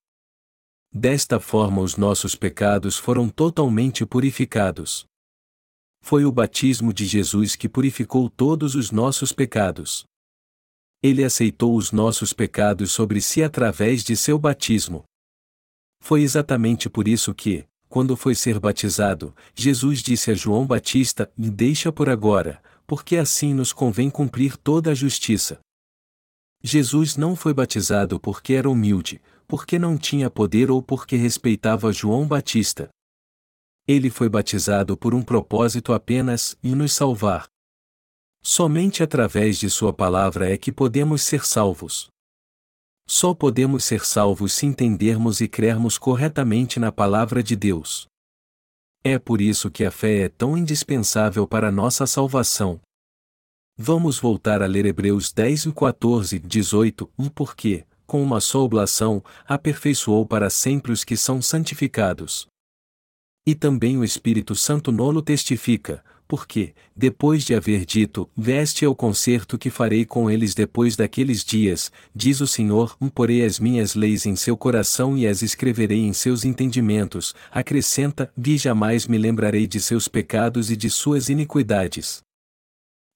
S1: Desta forma, os nossos pecados foram totalmente purificados. Foi o batismo de Jesus que purificou todos os nossos pecados. Ele aceitou os nossos pecados sobre si através de seu batismo. Foi exatamente por isso que, quando foi ser batizado, Jesus disse a João Batista: Me deixa por agora, porque assim nos convém cumprir toda a justiça. Jesus não foi batizado porque era humilde, porque não tinha poder ou porque respeitava João Batista. Ele foi batizado por um propósito apenas e nos salvar. Somente através de Sua palavra é que podemos ser salvos. Só podemos ser salvos se entendermos e crermos corretamente na palavra de Deus. É por isso que a fé é tão indispensável para nossa salvação. Vamos voltar a ler Hebreus 10 e 14, 18, um porque, com uma só oblação, aperfeiçoou para sempre os que são santificados. E também o Espírito Santo nolo testifica, porque, depois de haver dito, veste é o concerto que farei com eles depois daqueles dias, diz o Senhor, porei as minhas leis em seu coração e as escreverei em seus entendimentos, acrescenta, vi jamais me lembrarei de seus pecados e de suas iniquidades.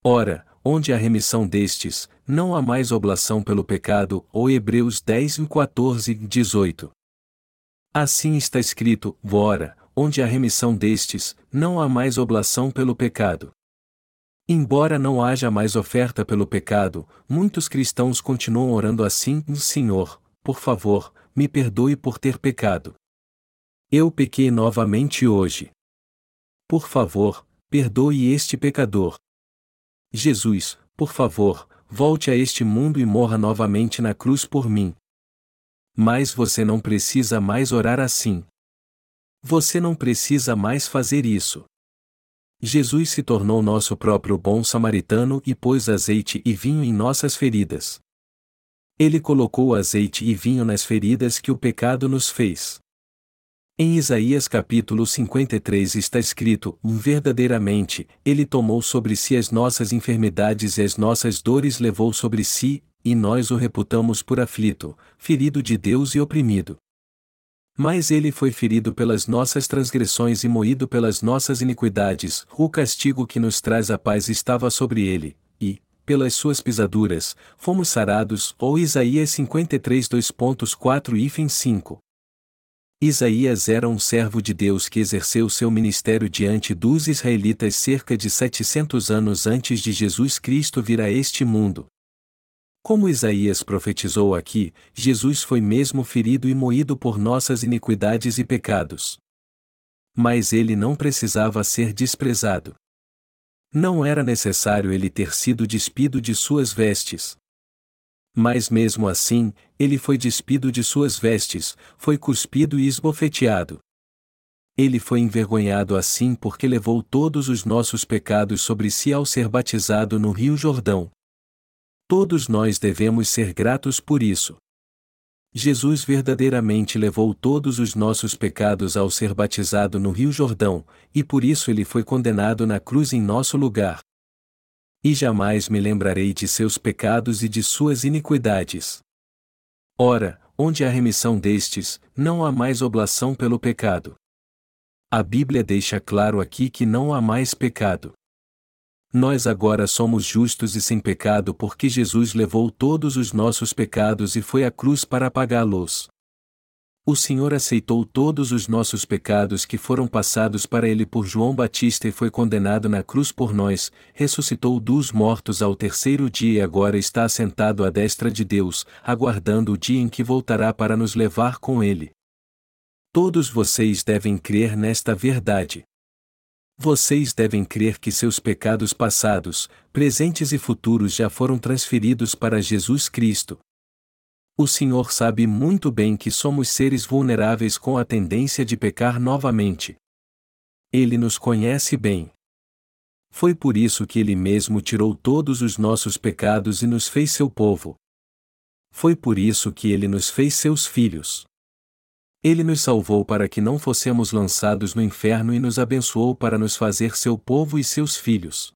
S1: Ora, onde há remissão destes, não há mais oblação pelo pecado, ou Hebreus 10 14 18. Assim está escrito, Vora, onde há remissão destes, não há mais oblação pelo pecado. Embora não haja mais oferta pelo pecado, muitos cristãos continuam orando assim: Senhor, por favor, me perdoe por ter pecado. Eu pequei novamente hoje. Por favor, perdoe este pecador. Jesus, por favor, volte a este mundo e morra novamente na cruz por mim. Mas você não precisa mais orar assim. Você não precisa mais fazer isso. Jesus se tornou nosso próprio bom samaritano e pôs azeite e vinho em nossas feridas. Ele colocou azeite e vinho nas feridas que o pecado nos fez. Em Isaías capítulo 53 está escrito: Verdadeiramente, Ele tomou sobre si as nossas enfermidades e as nossas dores levou sobre si, e nós o reputamos por aflito, ferido de Deus e oprimido. Mas ele foi ferido pelas nossas transgressões e moído pelas nossas iniquidades, o castigo que nos traz a paz estava sobre ele, e, pelas suas pisaduras, fomos sarados, ou Isaías 53 2.4 e 5. Isaías era um servo de Deus que exerceu seu ministério diante dos israelitas cerca de 700 anos antes de Jesus Cristo vir a este mundo. Como Isaías profetizou aqui, Jesus foi mesmo ferido e moído por nossas iniquidades e pecados. Mas ele não precisava ser desprezado. Não era necessário ele ter sido despido de suas vestes. Mas mesmo assim, ele foi despido de suas vestes, foi cuspido e esbofeteado. Ele foi envergonhado assim porque levou todos os nossos pecados sobre si ao ser batizado no Rio Jordão. Todos nós devemos ser gratos por isso. Jesus verdadeiramente levou todos os nossos pecados ao ser batizado no Rio Jordão, e por isso ele foi condenado na cruz em nosso lugar. E jamais me lembrarei de seus pecados e de suas iniquidades. Ora, onde há remissão destes, não há mais oblação pelo pecado. A Bíblia deixa claro aqui que não há mais pecado. Nós agora somos justos e sem pecado porque Jesus levou todos os nossos pecados e foi à cruz para apagá-los. O Senhor aceitou todos os nossos pecados que foram passados para ele por João Batista e foi condenado na cruz por nós, ressuscitou dos mortos ao terceiro dia e agora está assentado à destra de Deus, aguardando o dia em que voltará para nos levar com ele. Todos vocês devem crer nesta verdade. Vocês devem crer que seus pecados passados, presentes e futuros já foram transferidos para Jesus Cristo. O Senhor sabe muito bem que somos seres vulneráveis com a tendência de pecar novamente. Ele nos conhece bem. Foi por isso que Ele mesmo tirou todos os nossos pecados e nos fez seu povo. Foi por isso que Ele nos fez seus filhos. Ele nos salvou para que não fossemos lançados no inferno e nos abençoou para nos fazer seu povo e seus filhos.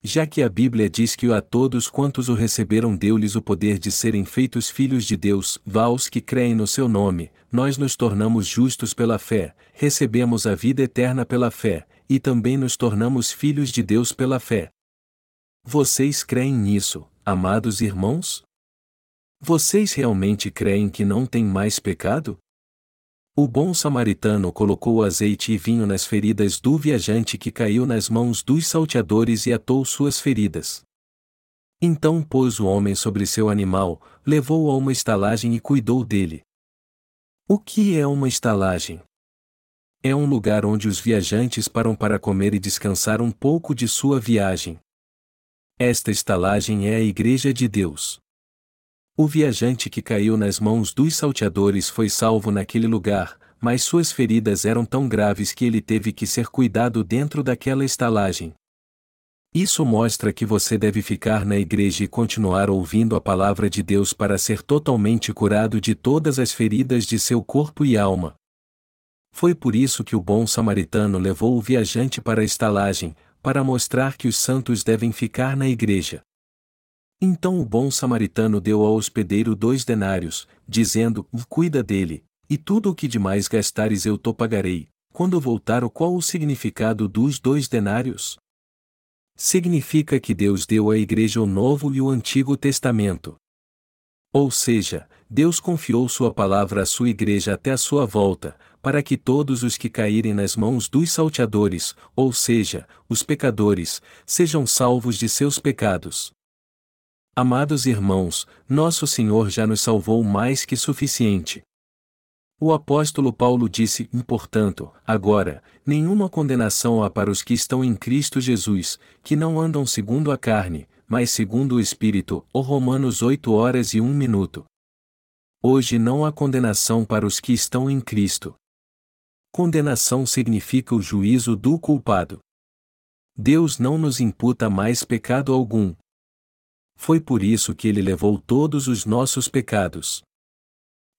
S1: Já que a Bíblia diz que a todos quantos o receberam deu-lhes o poder de serem feitos filhos de Deus, vaos que creem no seu nome, nós nos tornamos justos pela fé, recebemos a vida eterna pela fé, e também nos tornamos filhos de Deus pela fé. Vocês creem nisso, amados irmãos? Vocês realmente creem que não tem mais pecado? O bom samaritano colocou azeite e vinho nas feridas do viajante que caiu nas mãos dos salteadores e atou suas feridas. Então pôs o homem sobre seu animal, levou-o a uma estalagem e cuidou dele. O que é uma estalagem? É um lugar onde os viajantes param para comer e descansar um pouco de sua viagem. Esta estalagem é a Igreja de Deus. O viajante que caiu nas mãos dos salteadores foi salvo naquele lugar, mas suas feridas eram tão graves que ele teve que ser cuidado dentro daquela estalagem. Isso mostra que você deve ficar na igreja e continuar ouvindo a palavra de Deus para ser totalmente curado de todas as feridas de seu corpo e alma. Foi por isso que o bom samaritano levou o viajante para a estalagem, para mostrar que os santos devem ficar na igreja. Então o bom samaritano deu ao hospedeiro dois denários, dizendo: Cuida dele, e tudo o que demais gastares eu to pagarei. Quando voltar, o qual o significado dos dois denários? Significa que Deus deu à igreja o Novo e o Antigo Testamento. Ou seja, Deus confiou sua palavra à sua igreja até a sua volta, para que todos os que caírem nas mãos dos salteadores, ou seja, os pecadores, sejam salvos de seus pecados. Amados irmãos, nosso Senhor já nos salvou mais que suficiente. O apóstolo Paulo disse: portanto, agora, nenhuma condenação há para os que estão em Cristo Jesus, que não andam segundo a carne, mas segundo o Espírito. O Romanos 8 horas e 1 minuto. Hoje não há condenação para os que estão em Cristo. Condenação significa o juízo do culpado. Deus não nos imputa mais pecado algum. Foi por isso que ele levou todos os nossos pecados.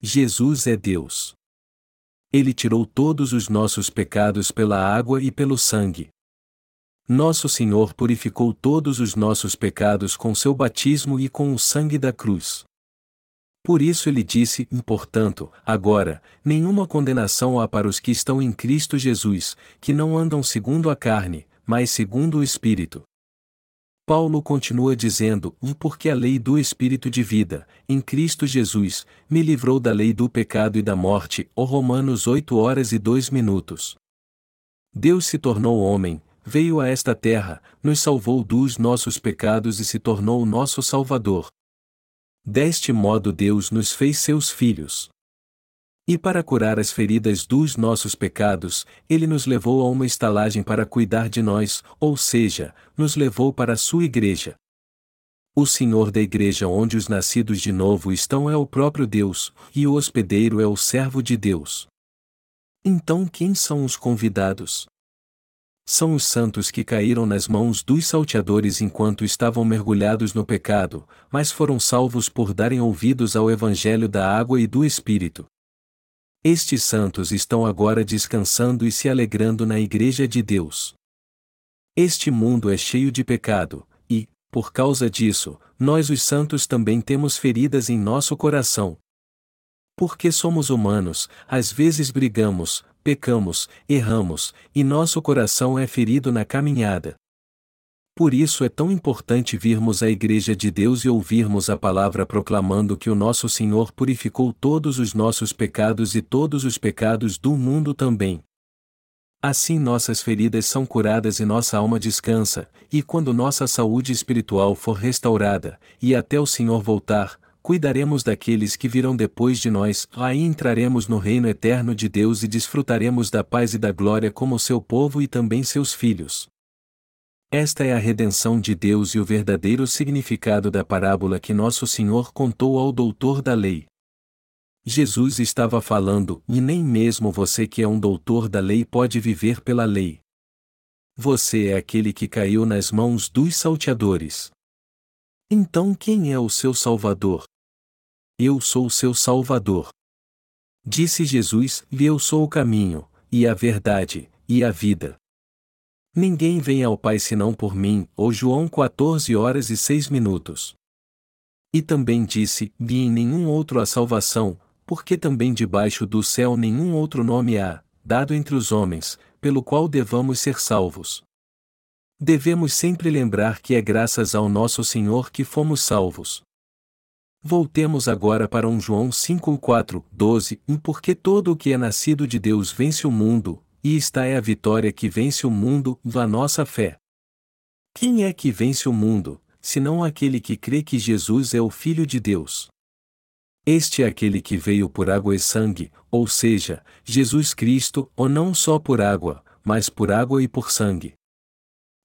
S1: Jesus é Deus. Ele tirou todos os nossos pecados pela água e pelo sangue. Nosso Senhor purificou todos os nossos pecados com seu batismo e com o sangue da cruz. Por isso ele disse: portanto, agora, nenhuma condenação há para os que estão em Cristo Jesus, que não andam segundo a carne, mas segundo o Espírito. Paulo continua dizendo: Porque a lei do Espírito de vida, em Cristo Jesus, me livrou da lei do pecado e da morte. O Romanos 8 horas e 2 minutos. Deus se tornou homem, veio a esta terra, nos salvou dos nossos pecados e se tornou nosso Salvador. Deste modo Deus nos fez seus filhos. E para curar as feridas dos nossos pecados, ele nos levou a uma estalagem para cuidar de nós, ou seja, nos levou para a sua igreja. O Senhor da igreja onde os nascidos de novo estão é o próprio Deus, e o hospedeiro é o servo de Deus. Então quem são os convidados? São os santos que caíram nas mãos dos salteadores enquanto estavam mergulhados no pecado, mas foram salvos por darem ouvidos ao Evangelho da água e do Espírito. Estes santos estão agora descansando e se alegrando na Igreja de Deus. Este mundo é cheio de pecado, e, por causa disso, nós os santos também temos feridas em nosso coração. Porque somos humanos, às vezes brigamos, pecamos, erramos, e nosso coração é ferido na caminhada. Por isso é tão importante virmos à Igreja de Deus e ouvirmos a palavra proclamando que o nosso Senhor purificou todos os nossos pecados e todos os pecados do mundo também. Assim nossas feridas são curadas e nossa alma descansa, e quando nossa saúde espiritual for restaurada, e até o Senhor voltar, cuidaremos daqueles que virão depois de nós, aí entraremos no reino eterno de Deus e desfrutaremos da paz e da glória como seu povo e também seus filhos. Esta é a redenção de Deus e o verdadeiro significado da parábola que nosso Senhor contou ao doutor da lei. Jesus estava falando, e nem mesmo você que é um doutor da lei pode viver pela lei. Você é aquele que caiu nas mãos dos salteadores. Então quem é o seu Salvador? Eu sou o seu Salvador. Disse Jesus: E eu sou o caminho, e a verdade, e a vida. Ninguém vem ao Pai senão por mim, ou João 14 horas e 6 minutos. E também disse: Vi em nenhum outro a salvação, porque também debaixo do céu nenhum outro nome há, dado entre os homens, pelo qual devamos ser salvos. Devemos sempre lembrar que é graças ao nosso Senhor que fomos salvos. Voltemos agora para um João 5, 4, 12, porque todo o que é nascido de Deus vence o mundo, e esta é a vitória que vence o mundo, a nossa fé. Quem é que vence o mundo, senão aquele que crê que Jesus é o Filho de Deus? Este é aquele que veio por água e sangue, ou seja, Jesus Cristo, ou não só por água, mas por água e por sangue.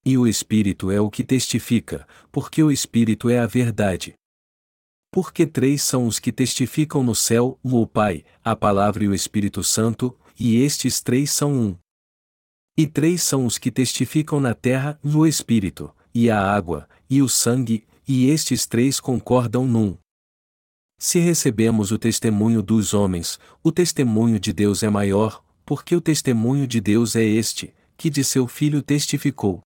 S1: E o Espírito é o que testifica, porque o Espírito é a verdade. Porque três são os que testificam no céu: o Pai, a Palavra e o Espírito Santo, e estes três são um. E três são os que testificam na terra, no Espírito, e a água, e o sangue, e estes três concordam num. Se recebemos o testemunho dos homens, o testemunho de Deus é maior, porque o testemunho de Deus é este, que de seu Filho testificou.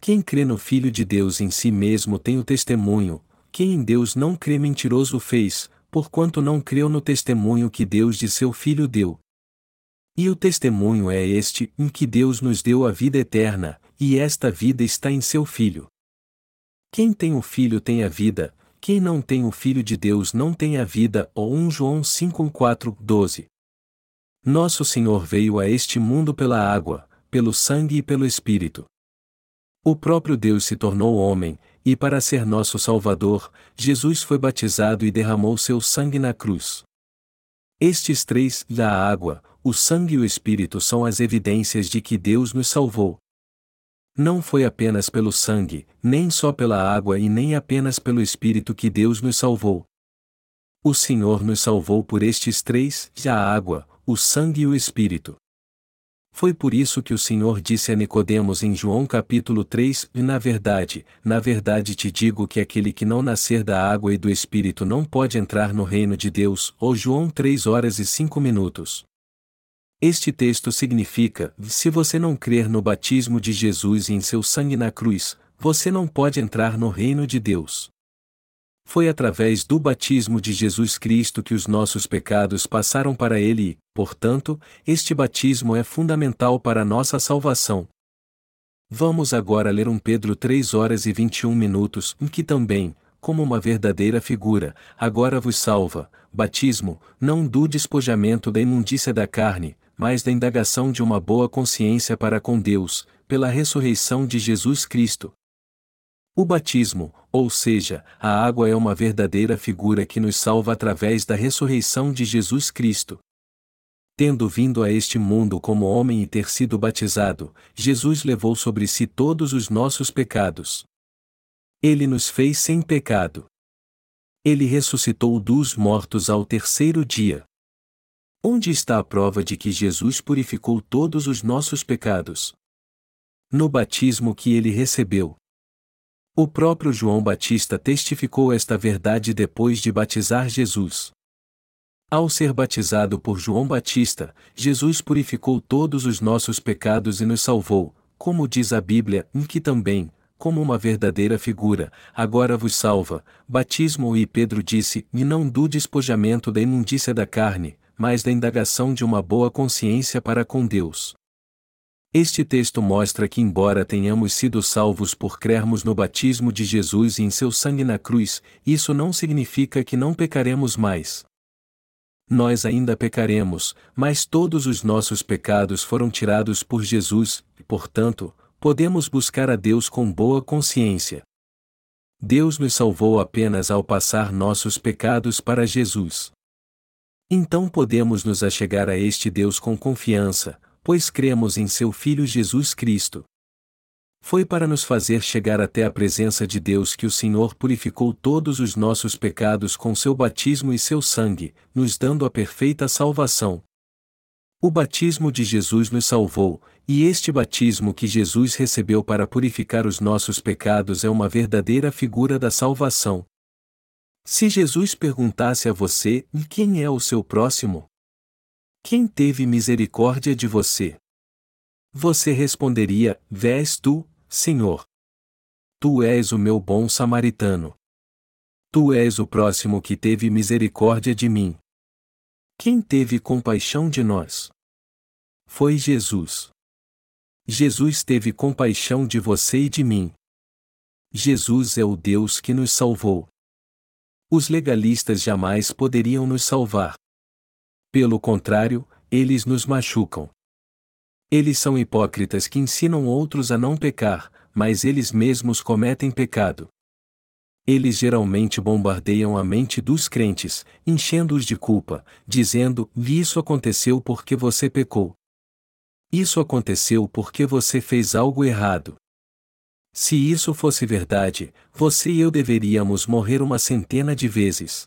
S1: Quem crê no Filho de Deus em si mesmo tem o testemunho, quem em Deus não crê mentiroso fez, porquanto não creu no testemunho que Deus de seu Filho deu. E o testemunho é este, em que Deus nos deu a vida eterna, e esta vida está em seu Filho. Quem tem o Filho tem a vida, quem não tem o Filho de Deus não tem a vida. Ou 1 João 5, 4, 12. Nosso Senhor veio a este mundo pela água, pelo sangue e pelo Espírito. O próprio Deus se tornou homem, e para ser nosso Salvador, Jesus foi batizado e derramou seu sangue na cruz. Estes três, da água, o sangue e o Espírito são as evidências de que Deus nos salvou. Não foi apenas pelo sangue, nem só pela água e nem apenas pelo Espírito que Deus nos salvou. O Senhor nos salvou por estes três, a água, o sangue e o Espírito. Foi por isso que o Senhor disse a Nicodemos em João capítulo 3, e na verdade, na verdade te digo que aquele que não nascer da água e do Espírito não pode entrar no reino de Deus, ou João 3 horas e 5 minutos. Este texto significa: se você não crer no batismo de Jesus e em seu sangue na cruz, você não pode entrar no reino de Deus. Foi através do batismo de Jesus Cristo que os nossos pecados passaram para Ele e, portanto, este batismo é fundamental para a nossa salvação. Vamos agora ler um Pedro 3 horas e 21 minutos, em que também, como uma verdadeira figura, agora vos salva, batismo, não do despojamento da imundícia da carne, mas da indagação de uma boa consciência para com Deus, pela ressurreição de Jesus Cristo, o batismo, ou seja, a água é uma verdadeira figura que nos salva através da ressurreição de Jesus Cristo. Tendo vindo a este mundo como homem e ter sido batizado, Jesus levou sobre si todos os nossos pecados. Ele nos fez sem pecado. Ele ressuscitou dos mortos ao terceiro dia. Onde está a prova de que Jesus purificou todos os nossos pecados? No batismo que ele recebeu. O próprio João Batista testificou esta verdade depois de batizar Jesus. Ao ser batizado por João Batista, Jesus purificou todos os nossos pecados e nos salvou, como diz a Bíblia, em que também, como uma verdadeira figura, agora vos salva. Batismo e Pedro disse: E não do despojamento da imundícia da carne, mas da indagação de uma boa consciência para com Deus. Este texto mostra que, embora tenhamos sido salvos por crermos no batismo de Jesus e em seu sangue na cruz, isso não significa que não pecaremos mais. Nós ainda pecaremos, mas todos os nossos pecados foram tirados por Jesus, e, portanto, podemos buscar a Deus com boa consciência. Deus nos salvou apenas ao passar nossos pecados para Jesus. Então podemos nos achegar a este Deus com confiança, pois cremos em seu Filho Jesus Cristo. Foi para nos fazer chegar até a presença de Deus que o Senhor purificou todos os nossos pecados com seu batismo e seu sangue, nos dando a perfeita salvação. O batismo de Jesus nos salvou, e este batismo que Jesus recebeu para purificar os nossos pecados é uma verdadeira figura da salvação. Se Jesus perguntasse a você: quem é o seu próximo? Quem teve misericórdia de você? Você responderia: Vés tu, Senhor. Tu és o meu bom samaritano. Tu és o próximo que teve misericórdia de mim. Quem teve compaixão de nós? Foi Jesus. Jesus teve compaixão de você e de mim. Jesus é o Deus que nos salvou. Os legalistas jamais poderiam nos salvar. Pelo contrário, eles nos machucam. Eles são hipócritas que ensinam outros a não pecar, mas eles mesmos cometem pecado. Eles geralmente bombardeiam a mente dos crentes, enchendo-os de culpa, dizendo: Isso aconteceu porque você pecou. Isso aconteceu porque você fez algo errado. Se isso fosse verdade, você e eu deveríamos morrer uma centena de vezes.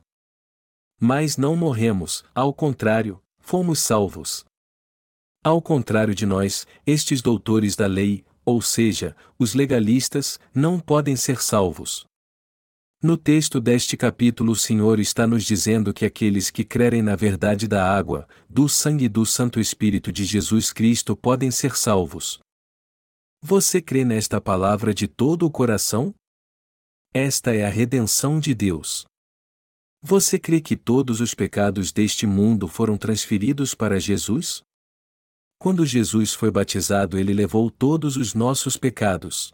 S1: Mas não morremos, ao contrário, fomos salvos. Ao contrário de nós, estes doutores da lei, ou seja, os legalistas, não podem ser salvos. No texto deste capítulo, o Senhor está nos dizendo que aqueles que crerem na verdade da água, do sangue e do Santo Espírito de Jesus Cristo podem ser salvos. Você crê nesta palavra de todo o coração? Esta é a redenção de Deus. Você crê que todos os pecados deste mundo foram transferidos para Jesus? Quando Jesus foi batizado, ele levou todos os nossos pecados.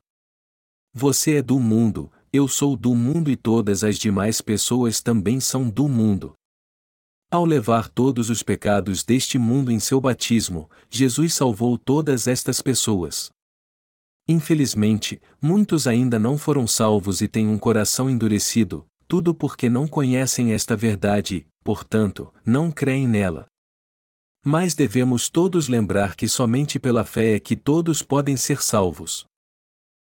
S1: Você é do mundo, eu sou do mundo e todas as demais pessoas também são do mundo. Ao levar todos os pecados deste mundo em seu batismo, Jesus salvou todas estas pessoas. Infelizmente, muitos ainda não foram salvos e têm um coração endurecido, tudo porque não conhecem esta verdade portanto, não creem nela. Mas devemos todos lembrar que somente pela fé é que todos podem ser salvos.